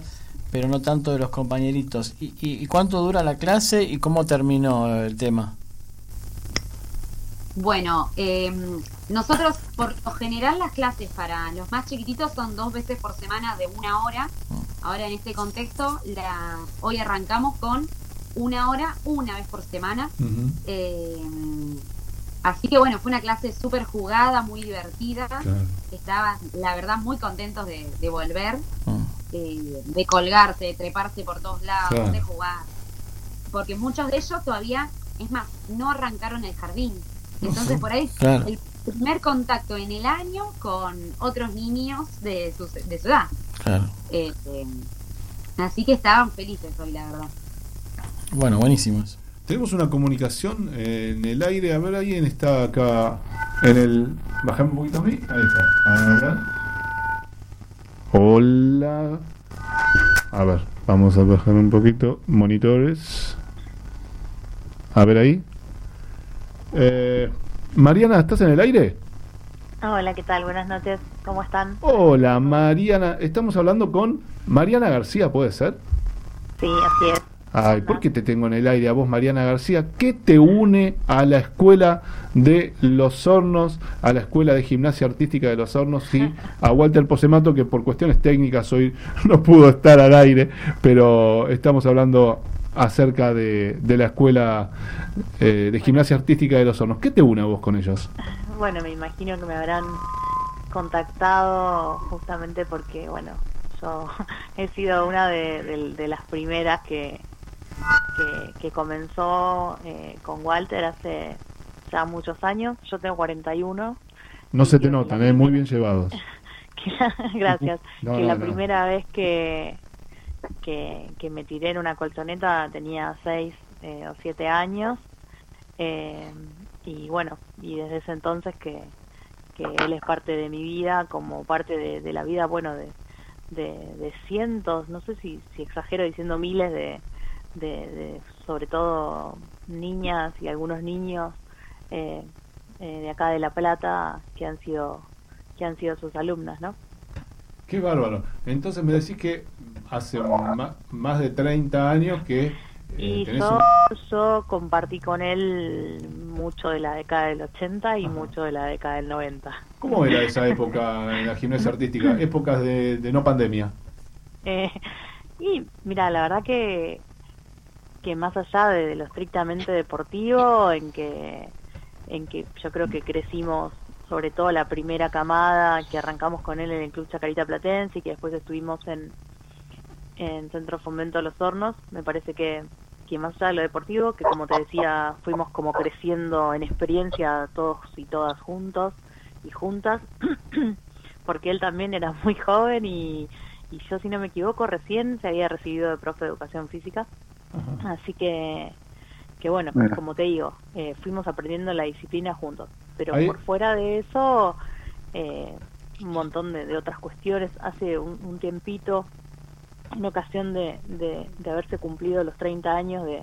pero no tanto de los compañeritos. ¿Y, y, y cuánto dura la clase y cómo terminó el tema? Bueno, eh, nosotros por lo general las clases para los más chiquititos son dos veces por semana de una hora. Ahora en este contexto, la, hoy arrancamos con una hora, una vez por semana. Eh, así que bueno, fue una clase súper jugada, muy divertida. Estaban, la verdad, muy contentos de, de volver, eh, de colgarse, de treparse por todos lados, Claro. de jugar. Porque muchos de ellos todavía, es más, no arrancaron el jardín. Entonces por ahí Claro. el primer contacto en el año con otros niños de su, de su edad. Claro. Eh, eh, así que estaban felices hoy, la verdad. Bueno, buenísimo eso. Tenemos una comunicación eh, en el aire. A ver, alguien está acá en el. Bajame un poquito a mí. Ahí está. A ver. Hola. A ver, vamos a bajar un poquito. Monitores. A ver ahí. Eh, Mariana, ¿estás en el aire? Hola, ¿qué tal? Buenas noches. ¿Cómo están? Hola, Mariana. Estamos hablando con Mariana García, ¿puede ser? Sí, así es. Ay, ¿por qué te tengo en el aire a vos, Mariana García? ¿Qué te une a la escuela de Los Hornos, a la escuela de gimnasia artística de Los Hornos y a Walter Posemato, que por cuestiones técnicas hoy no pudo estar al aire, pero estamos hablando acerca de, de la escuela eh, de gimnasia artística de Los Hornos. ¿Qué te une a vos con ellos? Bueno, me imagino que me habrán contactado justamente porque, bueno, yo he sido una de, de- de las primeras que, que, que comenzó eh, con Walter hace ya muchos años. Yo tengo 41. No se te notan, ¿eh? muy bien llevados. que la- gracias. No, que no, la no. primera vez que, que, que me tiré en una colchoneta tenía 6 o 7 años. Eh, y bueno, y desde ese entonces que, que él es parte de mi vida, como parte de, de la vida, bueno, de, de, de cientos, no sé si, si exagero diciendo miles de, de, de sobre todo niñas y algunos niños eh, eh, de acá de La Plata que han sido que han sido sus alumnas, ¿no? Qué bárbaro. Entonces me decís que hace más de 30 años que eh, Y yo, un- yo compartí con él mucho de la década del 80 y mucho de la década del 90. ¿Cómo era esa época en la gimnasia artística? Épocas de, de no pandemia. Eh, y mira, la verdad que, que más allá de, lo estrictamente deportivo, en que, en que yo creo que crecimos, sobre todo la primera camada, que arrancamos con él en el Club Chacarita Platense y que después estuvimos en, en Centro Fomento Los Hornos, me parece que, que más allá de lo deportivo, que como te decía, fuimos como creciendo en experiencia todos y todas juntos y juntas, porque él también era muy joven y, y yo, si no me equivoco, recién se había recibido de profe de educación física. Así que, que bueno, Mira. como te digo, eh, fuimos aprendiendo la disciplina juntos. Pero Ahí- por fuera de eso, eh, un montón de, de otras cuestiones. Hace un, un tiempito, en ocasión de, de, de haberse cumplido los 30 años de,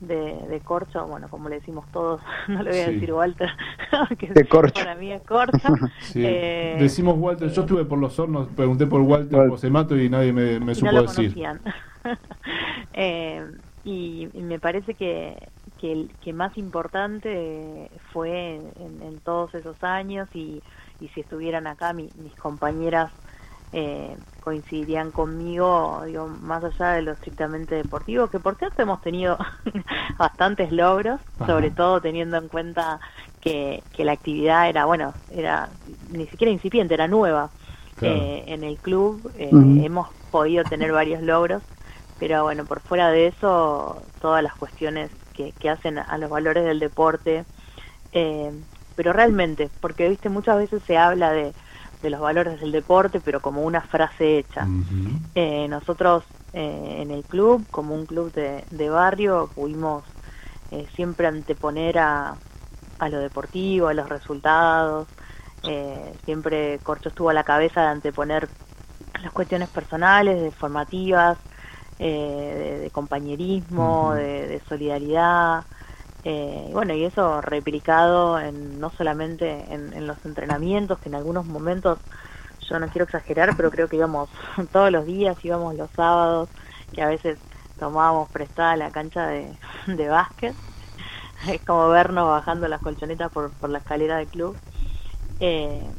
de, de corcho, bueno, como le decimos todos, no le voy a Sí. decir Walter, que De corcho. para mí es corcho. Sí. Eh, Decimos Walter, yo estuve por los hornos, pregunté por Walter Posemato y nadie me, me supo no lo decir. conocían. Eh, y, y me parece que, que el que más importante fue en, en todos esos años y, y si estuvieran acá mi- mis compañeras eh, coincidirían conmigo, digo, más allá de lo estrictamente deportivo, que por cierto hemos tenido bastantes logros, Ajá. sobre todo teniendo en cuenta que, que la actividad era, bueno, era ni siquiera incipiente, era nueva. Claro. Eh, en el club eh, hemos podido tener varios logros, pero bueno, por fuera de eso, todas las cuestiones que, que hacen a los valores del deporte, eh, pero realmente, porque viste, muchas veces se habla de, de los valores del deporte, pero como una frase hecha. Eh, nosotros eh, en el club, como un club de, de barrio, pudimos eh, siempre anteponer a, a lo deportivo, a los resultados. Eh, siempre Corcho estuvo a la cabeza de anteponer las cuestiones personales, de formativas, eh, de, de compañerismo, de, de solidaridad. Eh, y bueno, y eso replicado en, no solamente en, en los entrenamientos, que en algunos momentos, yo no quiero exagerar, pero creo que íbamos todos los días, íbamos los sábados, que a veces tomábamos prestada la cancha de, de básquet. Es como vernos bajando las colchonetas por, por la escalera del club. Eh,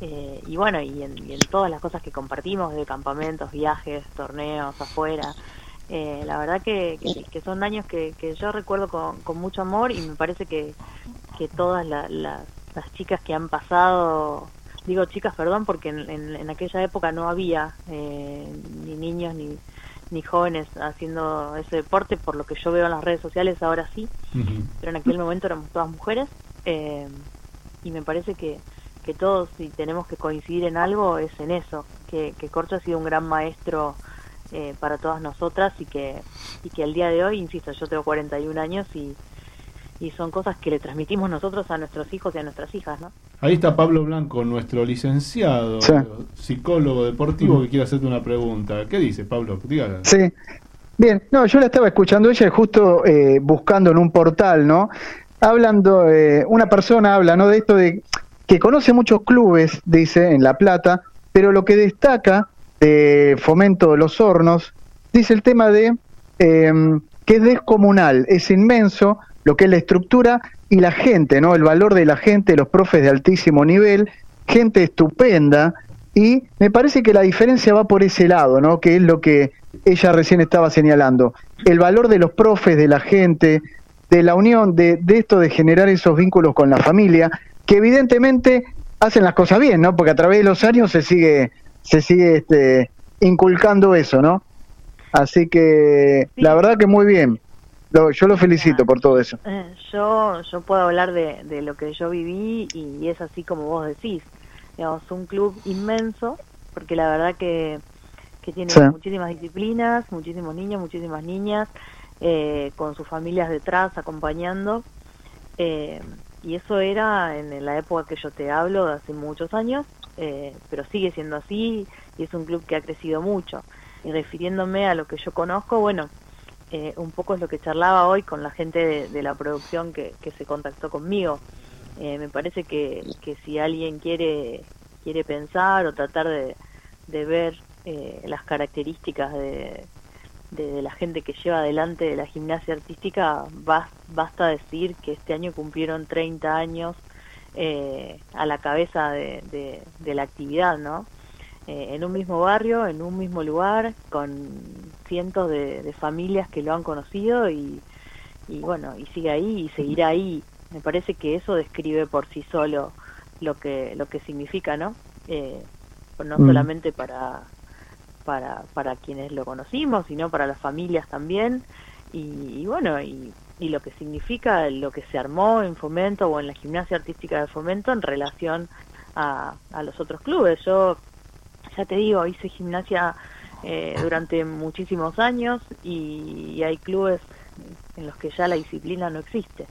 eh, y bueno, y en, y en todas las cosas que compartimos, de campamentos, viajes, torneos afuera, eh, la verdad que, que, que son años que, que yo recuerdo con, con mucho amor y me parece que, que todas la- la- las chicas que han pasado, digo chicas, perdón, porque en, en- en aquella época no había eh, ni niños ni, ni jóvenes haciendo ese deporte, por lo que yo veo en las redes sociales ahora sí, pero en aquel momento éramos todas mujeres eh, y me parece que, que todos si tenemos que coincidir en algo es en eso, que, que Corcho ha sido un gran maestro eh, para todas nosotras y que, y que al día de hoy, insisto, yo tengo 41 años y, y son cosas que le transmitimos nosotros a nuestros hijos y a nuestras hijas, ¿no? Ahí está Pablo Blanco, nuestro licenciado, Sí. psicólogo deportivo, que quiere hacerte una pregunta. ¿Qué dice, Pablo? Dígala. Sí. Bien, no, yo la estaba escuchando ella justo eh, buscando en un portal, ¿no? Hablando, eh, una persona habla, ¿no? De esto de que conoce muchos clubes, dice, en La Plata, pero lo que destaca de Fomento de los Hornos, dice el tema de eh, que es descomunal, es inmenso lo que es la estructura y la gente, ¿no? El valor de la gente, los profes de altísimo nivel, gente estupenda, y me parece que la diferencia va por ese lado, ¿no? Que es lo que ella recién estaba señalando. El valor de los profes, de la gente, de la unión, de esto de generar esos vínculos con la familia, que evidentemente hacen las cosas bien, ¿no? Porque a través de los años se sigue, se sigue este, inculcando eso, ¿no? Así que la verdad que muy bien. Lo- yo lo felicito por todo eso. Eh, yo, yo puedo hablar de, de lo que yo viví y es así como vos decís. Digamos, un club inmenso, porque la verdad que, que tiene Sí. muchísimas disciplinas, muchísimos niños, muchísimas niñas, eh, con sus familias detrás acompañando. Eh, y eso era en la época que yo te hablo, de hace muchos años, eh, pero sigue siendo así y es un club que ha crecido mucho. Y refiriéndome a lo que yo conozco, bueno, eh, un poco es lo que charlaba hoy con la gente de, la producción que, que se contactó conmigo. Eh, me parece que, que si alguien quiere quiere pensar o tratar de, de ver eh, las características de, de, de la gente que lleva adelante la gimnasia artística, bas- basta decir que este año cumplieron 30 años eh, a la cabeza de, de- de la actividad, ¿no? Eh, en un mismo barrio, en un mismo lugar, con cientos de, de familias que lo han conocido y, y bueno, y sigue ahí y seguirá ahí. Me parece que eso describe por sí solo lo que lo que significa, ¿no? Eh, no Mm. solamente para para para quienes lo conocimos, sino para las familias también y, y bueno y, y lo que significa lo que se armó en Fomento o en la gimnasia artística de Fomento en relación a, a los otros clubes. Yo ya te digo, hice gimnasia eh, durante muchísimos años y, y hay clubes en los que ya la disciplina no existe.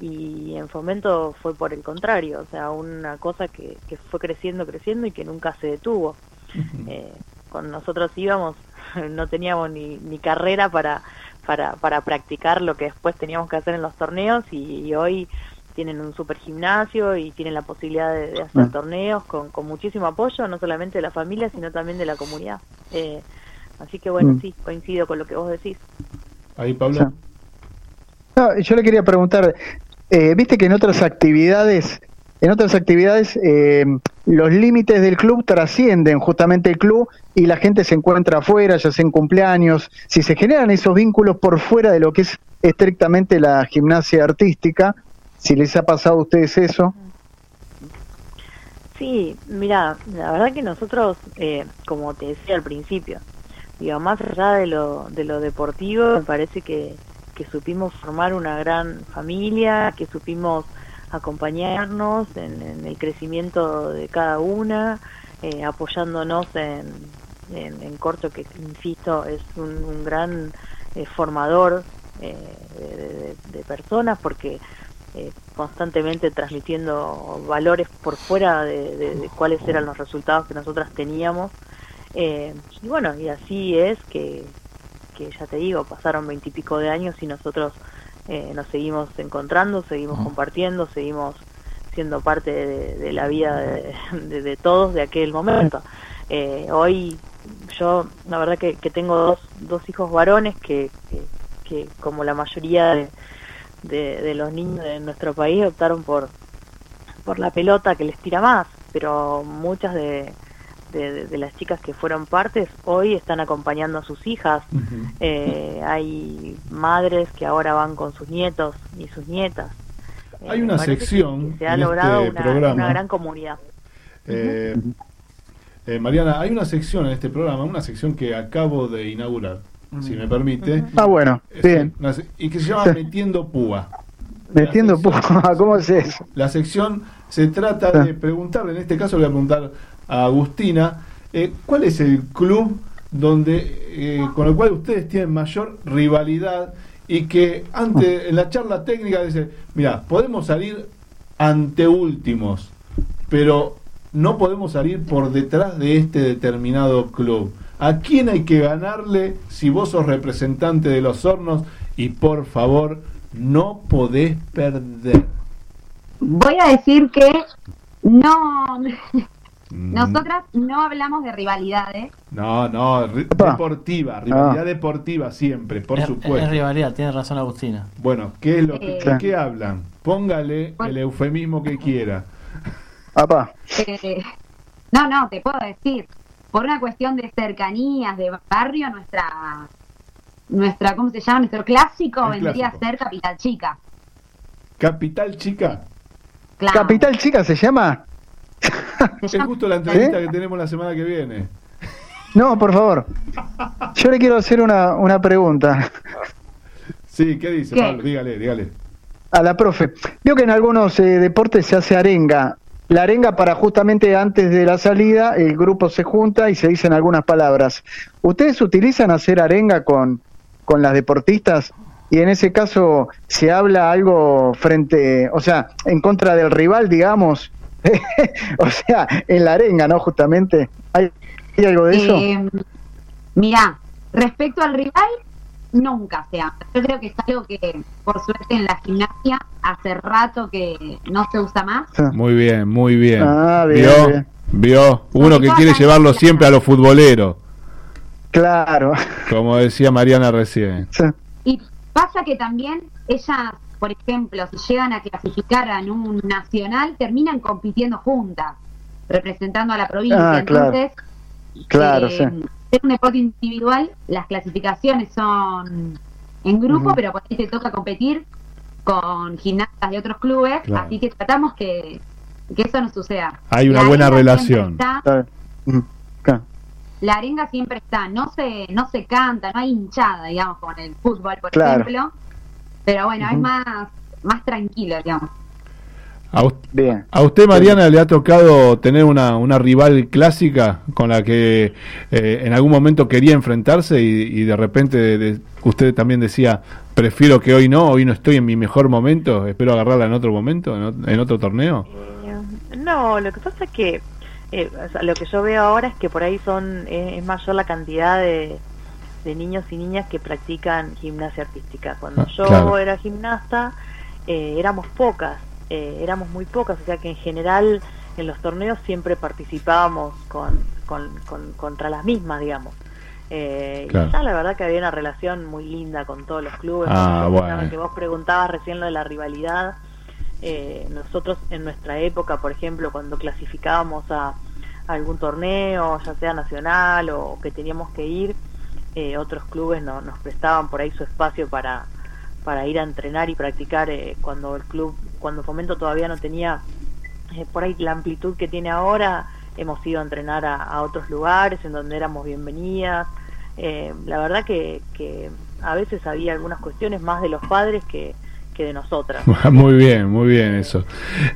Y en fomento fue por el contrario, o sea, una cosa que, que fue creciendo, creciendo y que nunca se detuvo. Eh, cuando nosotros íbamos no teníamos ni, ni carrera para, para, para practicar lo que después teníamos que hacer en los torneos y, y hoy tienen un super gimnasio y tienen la posibilidad de, de hacer Ah. torneos con, con muchísimo apoyo, no solamente de la familia, sino también de la comunidad. Eh, así que bueno, Mm. sí, coincido con lo que vos decís. Ahí, Pablo. No, yo le quería preguntar, eh, viste que en otras actividades, en otras actividades, eh, los límites del club trascienden justamente el club y la gente se encuentra afuera, ya sea en cumpleaños, si se generan esos vínculos por fuera de lo que es estrictamente la gimnasia artística, si les ha pasado a ustedes eso. Sí, mira, la verdad que nosotros, eh, como te decía al principio, digo, más allá de lo, de lo deportivo, me parece que, que supimos formar una gran familia, que supimos acompañarnos en, el crecimiento de cada una, eh, apoyándonos en, en, en Corto, que insisto, es un, un gran eh, formador eh, de, personas porque eh, constantemente transmitiendo valores por fuera de, de- de cuáles eran los resultados que nosotras teníamos. Eh, y bueno, y así es que, que ya te digo, pasaron veintipico de años y nosotros eh, nos seguimos encontrando, seguimos compartiendo, seguimos siendo parte de, de la vida de, de- de todos de aquel momento. Eh, hoy yo, la verdad que, que tengo dos, dos hijos varones que, que, que como la mayoría de los niños de nuestro país optaron por, por la pelota que les tira más, pero muchas de, de, de- de las chicas que fueron partes hoy están acompañando a sus hijas. Eh, hay madres que ahora van con sus nietos y sus nietas. Hay Eh, una parece que- sección que se ha en logrado este una, programa. una gran comunidad. Eh, eh, Mariana, hay una sección en este programa, una sección que acabo de inaugurar, si me permite. Ah, bueno, Es bien. una y que se llama Metiendo Púa. Metiendo poco, ¿cómo es eso? La sección se trata de preguntarle, en este caso le voy a preguntar a Agustina, eh, ¿cuál es el club donde eh, con el cual ustedes tienen mayor rivalidad y que antes en la charla técnica dice, mira, podemos salir ante últimos, pero no podemos salir por detrás de este determinado club. ¿A quién hay que ganarle si vos sos representante de los hornos y por favor no podés perder? Voy a decir que no. Nosotras no hablamos de rivalidades. No, no, ri- deportiva, rivalidad deportiva siempre, por Es- supuesto. Es rivalidad, tiene razón Agustina. Bueno, ¿qué es lo que, Eh. de qué hablan? Póngale el eufemismo que quiera. Eh, no, no, te puedo decir. Por una cuestión de cercanías, de barrio, nuestra. Nuestra, ¿cómo se llama? Nuestro clásico El vendría clásico. a ser Capital Chica. Capital Chica. Claro. Capital Chica se llama. Es justo la entrevista que tenemos la semana que viene. No, por favor. Yo le quiero hacer una, una pregunta Sí, ¿qué dice ¿Qué? Pablo? Dígale, dígale. a la profe. Veo que en algunos eh, deportes se hace arenga. La arenga para justamente antes de la salida, el grupo se junta y se dicen algunas palabras. ¿Ustedes utilizan hacer arenga con, con las deportistas? Y en ese caso, ¿se habla algo frente, o sea, en contra del rival, digamos? o sea, en la arenga, ¿no? Justamente. ¿Hay, hay algo de eso? Eh, mira, respecto al rival, nunca se habla. Yo creo que es algo que, por suerte, en la gimnasia hace rato que no se usa más. Muy bien, muy bien. Ah, bien, ¿Vio? bien. ¿Vio? Uno que quiere llevarlo siempre a los futboleros. Claro. Como decía Mariana recién. Y pasa que también ellas, por ejemplo, si llegan a clasificar en un nacional, terminan compitiendo juntas, representando a la provincia. Ah, claro. Entonces, Claro, eh, sí. un deporte individual, las clasificaciones son en grupo, pero por ahí te toca competir con gimnastas de otros clubes, Claro. así que tratamos que, que eso no suceda. Hay una La buena relación. está- la arenga siempre está, no se, no se canta, no hay hinchada, digamos, como en el fútbol, por Claro. ejemplo. Pero bueno, es más, más tranquilo, digamos. ¿A, us- Bien. a usted, Mariana, le ha tocado tener una, una rival clásica con la que eh, en algún momento quería enfrentarse y, y de repente de- de- usted también decía, prefiero que hoy no, hoy no estoy en mi mejor momento, espero agarrarla en otro momento, en, ot- en otro torneo? Eh, No, lo que pasa es que eh, o sea, lo que yo veo ahora es que por ahí son eh, es mayor la cantidad de, de niños y niñas que practican gimnasia artística. Cuando Ah, yo claro. era gimnasta eh, éramos pocas, eh, éramos muy pocas, o sea que en general en los torneos siempre participábamos con, con- con- contra las mismas, digamos. Eh, Claro. Y ya la verdad que había una relación muy linda con todos los clubes. Ah, bueno. que vos preguntabas recién lo de la rivalidad. Eh, nosotros en nuestra época, por ejemplo, cuando clasificábamos a, a algún torneo, ya sea nacional o que teníamos que ir, eh, otros clubes no, nos prestaban por ahí su espacio para, para ir a entrenar y practicar eh, cuando el club, cuando Fomento todavía no tenía eh, por ahí la amplitud que tiene ahora, hemos ido a entrenar a, a otros lugares en donde éramos bienvenidas. Eh, la verdad que, que a veces había algunas cuestiones más de los padres que, que de nosotras. muy bien, muy bien eso.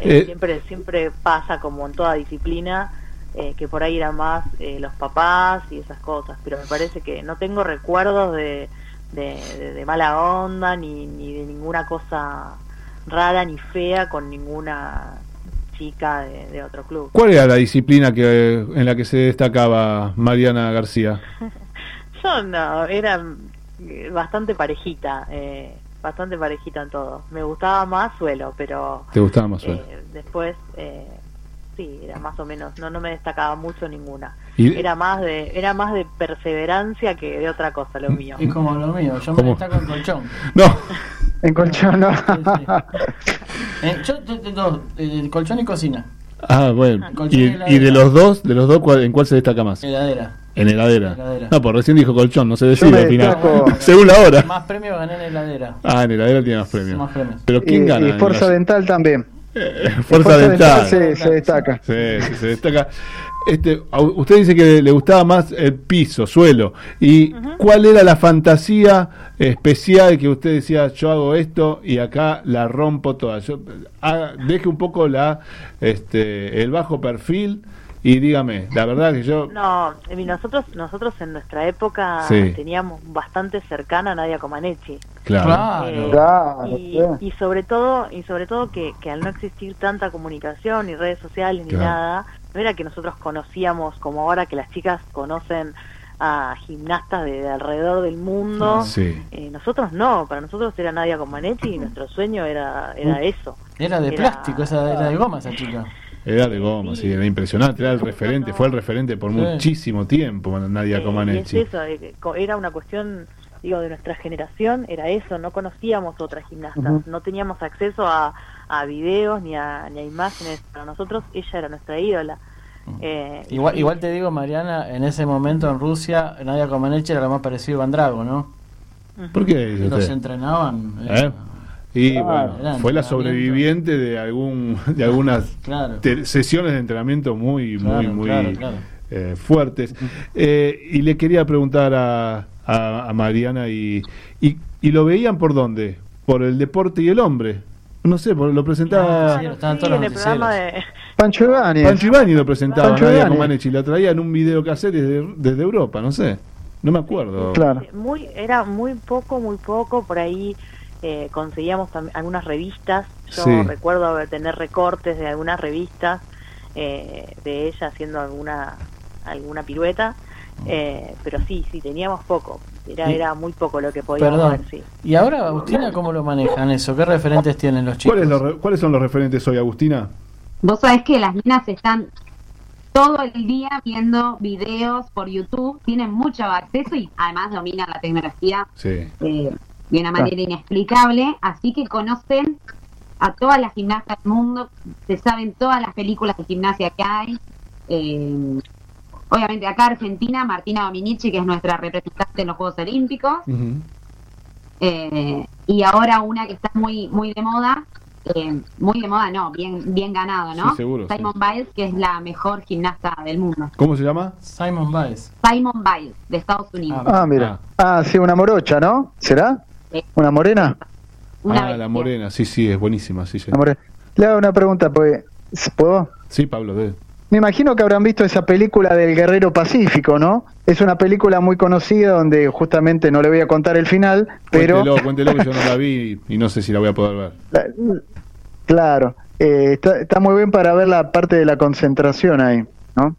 Eh, siempre siempre pasa como en toda disciplina eh, que por ahí eran más eh, los papás y esas cosas pero me parece que no tengo recuerdos de, de, de- de mala onda, ni, ni de ninguna cosa rara ni fea con ninguna chica de, de otro club. ¿Cuál era la disciplina que en la que se destacaba Mariana García? Yo no, era eh, bastante parejita, eh, bastante parejita en todo. Me gustaba más suelo, pero ¿Te gustaba más suelo? eh, después eh, sí, era más o menos, no no me destacaba mucho ninguna. ¿Y- Era más de era más de perseverancia que de otra cosa lo mío. Es como lo mío, yo me ¿Cómo? destaco en colchón. No, En colchón, no. Eh, yo dos, eh, colchón y cocina. ah, bueno. ¿Y, y y de los dos, de los dos, cuál- ¿en cuál se destaca más? Heladera. En heladera. Heladera. No, pues recién dijo colchón, no se decide al final. Según la hora. Más premios gané en heladera. Ah, en heladera tiene más premios. Más premios. Pero Y, ¿quién gana? y en fuerza dental también. Eh, fuerza, Fuerza dental. se, se destaca. Se destaca. Este, a- usted dice que le gustaba más el piso, suelo. ¿Y cuál era la fantasía especial que usted decía, yo hago esto y acá la rompo toda? Yo, haga- deje un poco la este, el bajo perfil y dígame, la verdad que yo... No, nosotros nosotros en nuestra época Sí. teníamos bastante cercana a Nadia Comaneci. Claro. Claro. Eh, Claro, y, sobre todo y sobre todo que, que al no existir tanta comunicación ni redes sociales ni Claro. nada no era que nosotros conocíamos como ahora que las chicas conocen a gimnastas de, de alrededor del mundo Sí. Eh, nosotros no para nosotros era Nadia Comaneci y nuestro sueño era era eso Era de Era- plástico, esa era de goma esa chica. Era de goma, sí, era impresionante, era el referente, fue el referente por Sí. muchísimo tiempo, Nadia Eh, y Comaneci. es eso, eh, era una cuestión, digo, de nuestra generación, era eso, no conocíamos otras gimnastas, no teníamos acceso a, a videos ni a, ni a imágenes, para nosotros ella era nuestra ídola. Eh, Igual, igual te digo, Mariana, en ese momento en Rusia, Nadia Comaneci era lo más parecido a Iván Drago, ¿no? ¿Por qué Los usted? entrenaban. ¿Eh? Y bueno, Era fue la sobreviviente de algún de algunas Claro. sesiones de entrenamiento muy muy Claro, muy claro, claro. eh, fuertes. Eh, y le quería preguntar a, a, a Mariana y, y y lo veían por dónde? Por el deporte y el hombre. No sé, por- lo presentaba Sí, todos los en el programa de... Pancho Ibáñez. Pancho Ivani lo presentaba Pancho Nadia Ibáñez. Comaneci, la traía en un video cassette desde, desde Europa, no sé. No me acuerdo. Claro. muy Era muy poco, muy poco, por ahí eh, conseguíamos algunas revistas, yo Sí. recuerdo haber- tener recortes de algunas revistas eh, de ella haciendo alguna alguna pirueta, eh, pero sí, sí, teníamos poco, era, Y- era muy poco lo que podíamos Perdón. ver, sí. ¿Y ahora, Agustina, cómo lo manejan eso? ¿Qué referentes tienen los chicos? ¿Cuáles, los re- ¿Cuáles son los referentes hoy, Agustina? Vos sabés que las minas están todo el día viendo videos por YouTube, tienen mucho acceso y además dominan la tecnología Sí. eh, de una manera inexplicable, así que conocen a todas las gimnastas del mundo, se saben todas las películas de gimnasia que hay. eh, obviamente acá Argentina, Martina Dominici, que es nuestra representante en los Juegos Olímpicos, eh, y ahora una que está muy muy de moda, eh, muy de moda no, bien bien ganado, ¿no? Sí, seguro, sí. Simon Biles, que es la mejor gimnasta del mundo. ¿Cómo se llama? Simon Biles. Simon Biles, de Estados Unidos. Ah, mira. Ah, sí, una morocha, ¿no? ¿Será? ¿Una morena? Una ah, la morena, sí, sí, es buenísima, sí, sí. Morena. Le hago una pregunta, pues, ¿puedo? Sí, Pablo, de... Me imagino que habrán visto esa película del Guerrero Pacífico, ¿no? Es una película muy conocida donde justamente no le voy a contar el final, pero... Cuéntelo, cuéntelo que yo no la vi y no sé si la voy a poder ver. La- Claro, eh, está, está muy bien para ver la parte de la concentración ahí, ¿no?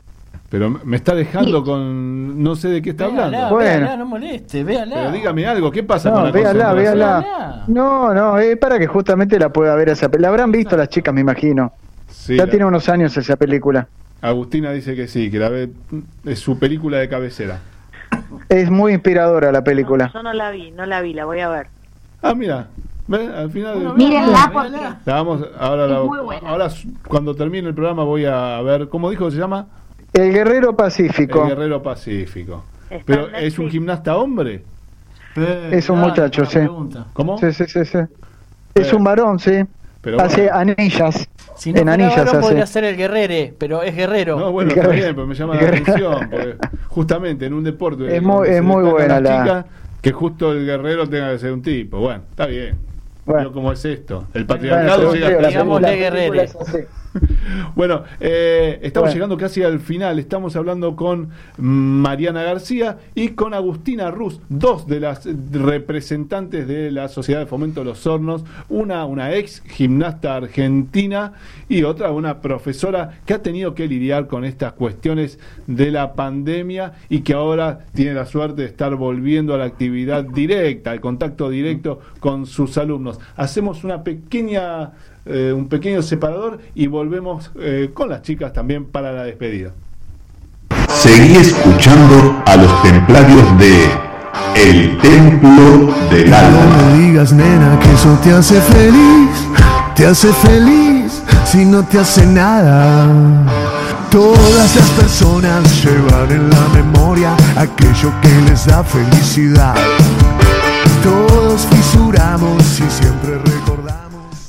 Pero me está dejando con... No sé de qué está Véala, hablando. Bueno. véala, no moleste, véala. Pero dígame algo, ¿qué pasa con No, la véala, véala. Véala. No, no, es para que justamente la pueda ver esa película. La habrán visto las chicas, me imagino. Sí, ya la- tiene unos años esa película. Agustina dice que sí, que la ve... Es su película de cabecera. Es muy inspiradora la película. Yo no la vi, no la vi, la voy a ver. Ah, mira. ¿Ve? Al final... Bueno, Mírenla porque. La vamos, ahora, Es la- muy buena. ahora cuando termine el programa voy a ver, ¿cómo dijo que se llama? El Guerrero Pacífico. El Guerrero Pacífico. Está Pero es un gimnasta hombre. Es un Claro, muchacho, sí. pregunta. ¿Cómo? Sí, sí, sí, sí. Es un varón, sí. Pero Hace bueno. anillas. Si no en anillas varón, hace. podría ser el guerrere, pero es guerrero. No, bueno, está bien, pero me llama la atención. Porque justamente en un deporte. Es muy- es muy buena la- chicas, que justo el guerrero tenga que ser un tipo. Bueno, está bien. Bueno. Pero ¿Cómo es esto? El Bueno, patriarcado pero llega la ahí. Bueno, eh, estamos Bueno. llegando casi al final. Estamos hablando con Mariana García y con Agustina Ruz, dos de las representantes de la Sociedad de Fomento de los Hornos, una, una ex gimnasta argentina y otra, una profesora que ha tenido que lidiar con estas cuestiones de la pandemia y que ahora tiene la suerte de estar volviendo a la actividad directa, al contacto directo con sus alumnos. Hacemos una pequeña eh, un pequeño separador y volvemos eh, con las chicas también para la despedida. Seguí escuchando a los templarios de El Templo del No Alma. me digas, nena, que eso te hace feliz, te hace feliz si no te hace nada. Todas las personas llevan en la memoria aquello que les da felicidad. Todos fisuramos y siempre recordamos.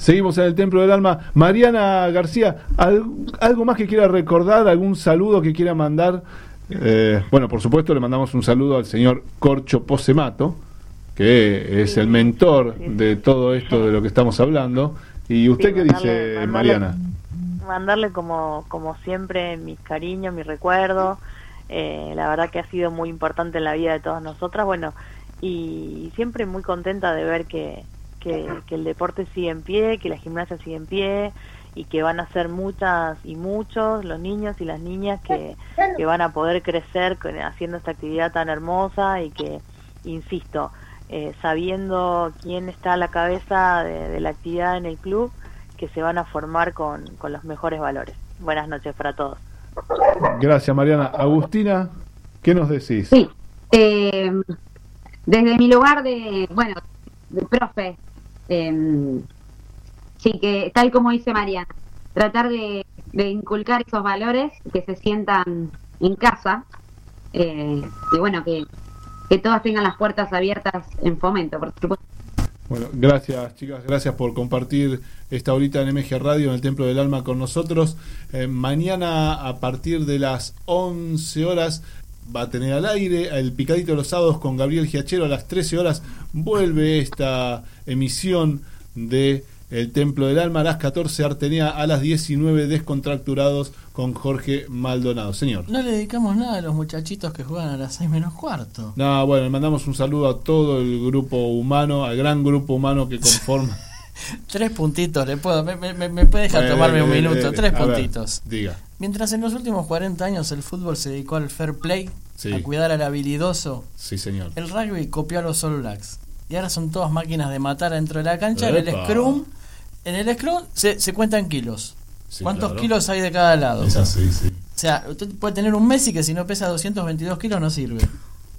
Seguimos en el Templo del Alma. Mariana García, ¿al- ¿algo más que quiera recordar? ¿Algún saludo que quiera mandar? Eh, bueno, por supuesto, le mandamos un saludo al señor Corcho Posemato, que es el mentor de todo esto de lo que estamos hablando. ¿Y usted Sí, qué mandarle- dice, Mariana? mandarle como, como siempre mis cariños, mi recuerdo. Eh, la verdad que ha sido muy importante en la vida de todas nosotras. Bueno, y siempre muy contenta de ver que, que, que el deporte sigue en pie, que la gimnasia sigue en pie y que van a ser muchas y muchos los niños y las niñas que, que van a poder crecer con- haciendo esta actividad tan hermosa y que, insisto, eh, sabiendo quién está a la cabeza de, de la actividad en el club, que se van a formar con, con los mejores valores. Buenas noches para todos. Gracias, Mariana. Agustina, ¿qué nos decís? Sí, eh, desde mi lugar de, bueno, de profe, eh, sí, que tal como dice Mariana, tratar de, inculcar esos valores, que se sientan en casa, eh, y bueno, que, que todas tengan las puertas abiertas en fomento. Bueno, gracias chicas, gracias por compartir esta horita en MG Radio en el Templo del Alma con nosotros. Eh, mañana a partir de las 11 horas va a tener al aire el Picadito de los Sábados con Gabriel Giachero. A las 13 horas vuelve esta emisión de El Templo del Alma. A las 14 Artenea, a las 19 Descontracturados con Jorge Maldonado. Señor. No le dedicamos nada a los muchachitos que juegan a las 6 menos cuarto. No, bueno, le mandamos un saludo a todo el grupo humano, al gran grupo humano que conforma. Tres puntitos, le puedo, me, me- me puede dejar Eh, tomarme un eh, minuto, eh, tres a ver, puntitos. diga. Mientras en los últimos 40 años el fútbol se dedicó al fair play, Sí. a cuidar al habilidoso, Sí, señor. el rugby copió a los All Blacks. Y ahora son todas máquinas de matar dentro de la cancha. En el scrum, en el scrum se, se cuentan kilos. Sí, ¿Cuántos claro. kilos hay de cada lado? Es así, sí. O sea, usted puede tener un Messi que si no pesa 222 kilos no sirve.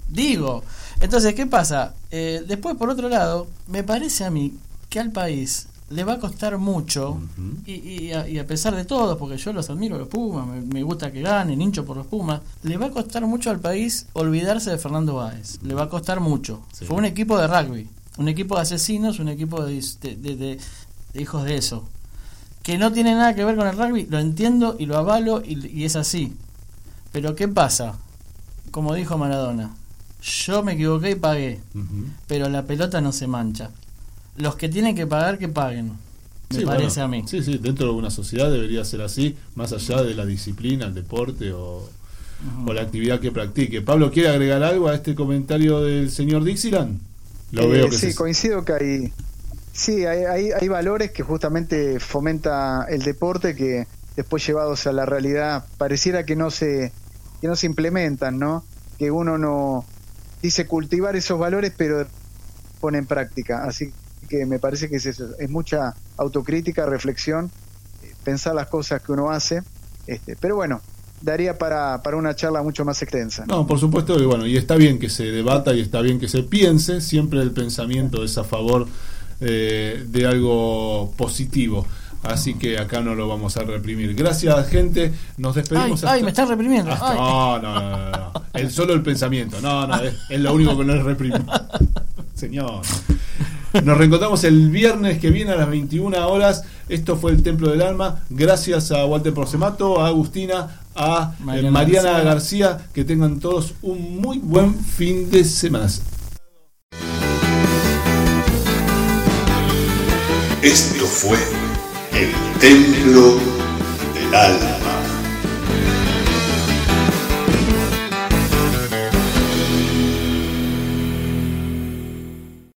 Digo. Entonces, ¿qué pasa? Eh, después, por otro lado, me parece a mí que al país le va a costar mucho, y, y a, y a pesar de todo, porque yo los admiro, los Pumas, me, me gusta que ganen, hincho por los Pumas, le va a costar mucho al país olvidarse de Fernando Báez. Le va a costar mucho. Sí. Fue un equipo de rugby, un equipo de asesinos, un equipo de, de- de- de- de hijos de eso que no tiene nada que ver con el rugby, lo entiendo y lo avalo y, y es así. Pero ¿qué pasa? Como dijo Maradona, yo me equivoqué y pagué, pero la pelota no se mancha. Los que tienen que pagar, que paguen. Me Sí, parece bueno, a mí. Sí, sí, dentro de una sociedad debería ser así, más allá de la disciplina, el deporte o, o la actividad que practique. Pablo, ¿quiere agregar algo a este comentario del señor Dixieland? Lo Eh, veo que sí, se- coincido que hay, sí, hay, hay, hay valores que justamente fomenta el deporte que después llevados a la realidad pareciera que no se que no se implementan, ¿no? Que uno no dice cultivar esos valores pero pone en práctica. Así que me parece que es eso, es mucha autocrítica, reflexión, eh, pensar las cosas que uno hace. Este, pero bueno, daría para, para una charla mucho más extensa. No, por supuesto que bueno, y está bien que se debata y está bien que se piense, siempre el pensamiento es a favor eh, de algo positivo. Así que acá no lo vamos a reprimir. Gracias, gente. Nos Ay, despedimos. ay, me están reprimiendo. hasta- no, no, no, no. El, solo el pensamiento. No, no, es, es lo único que no es reprimir. Señor. Nos reencontramos el viernes que viene a las 21 horas. Esto fue el Templo del Alma. Gracias a Walter Porcemato, a Agustina, a eh, Mariana Mariana, García. García. Que tengan todos un muy buen fin de semana. Esto fue El Templo del alma.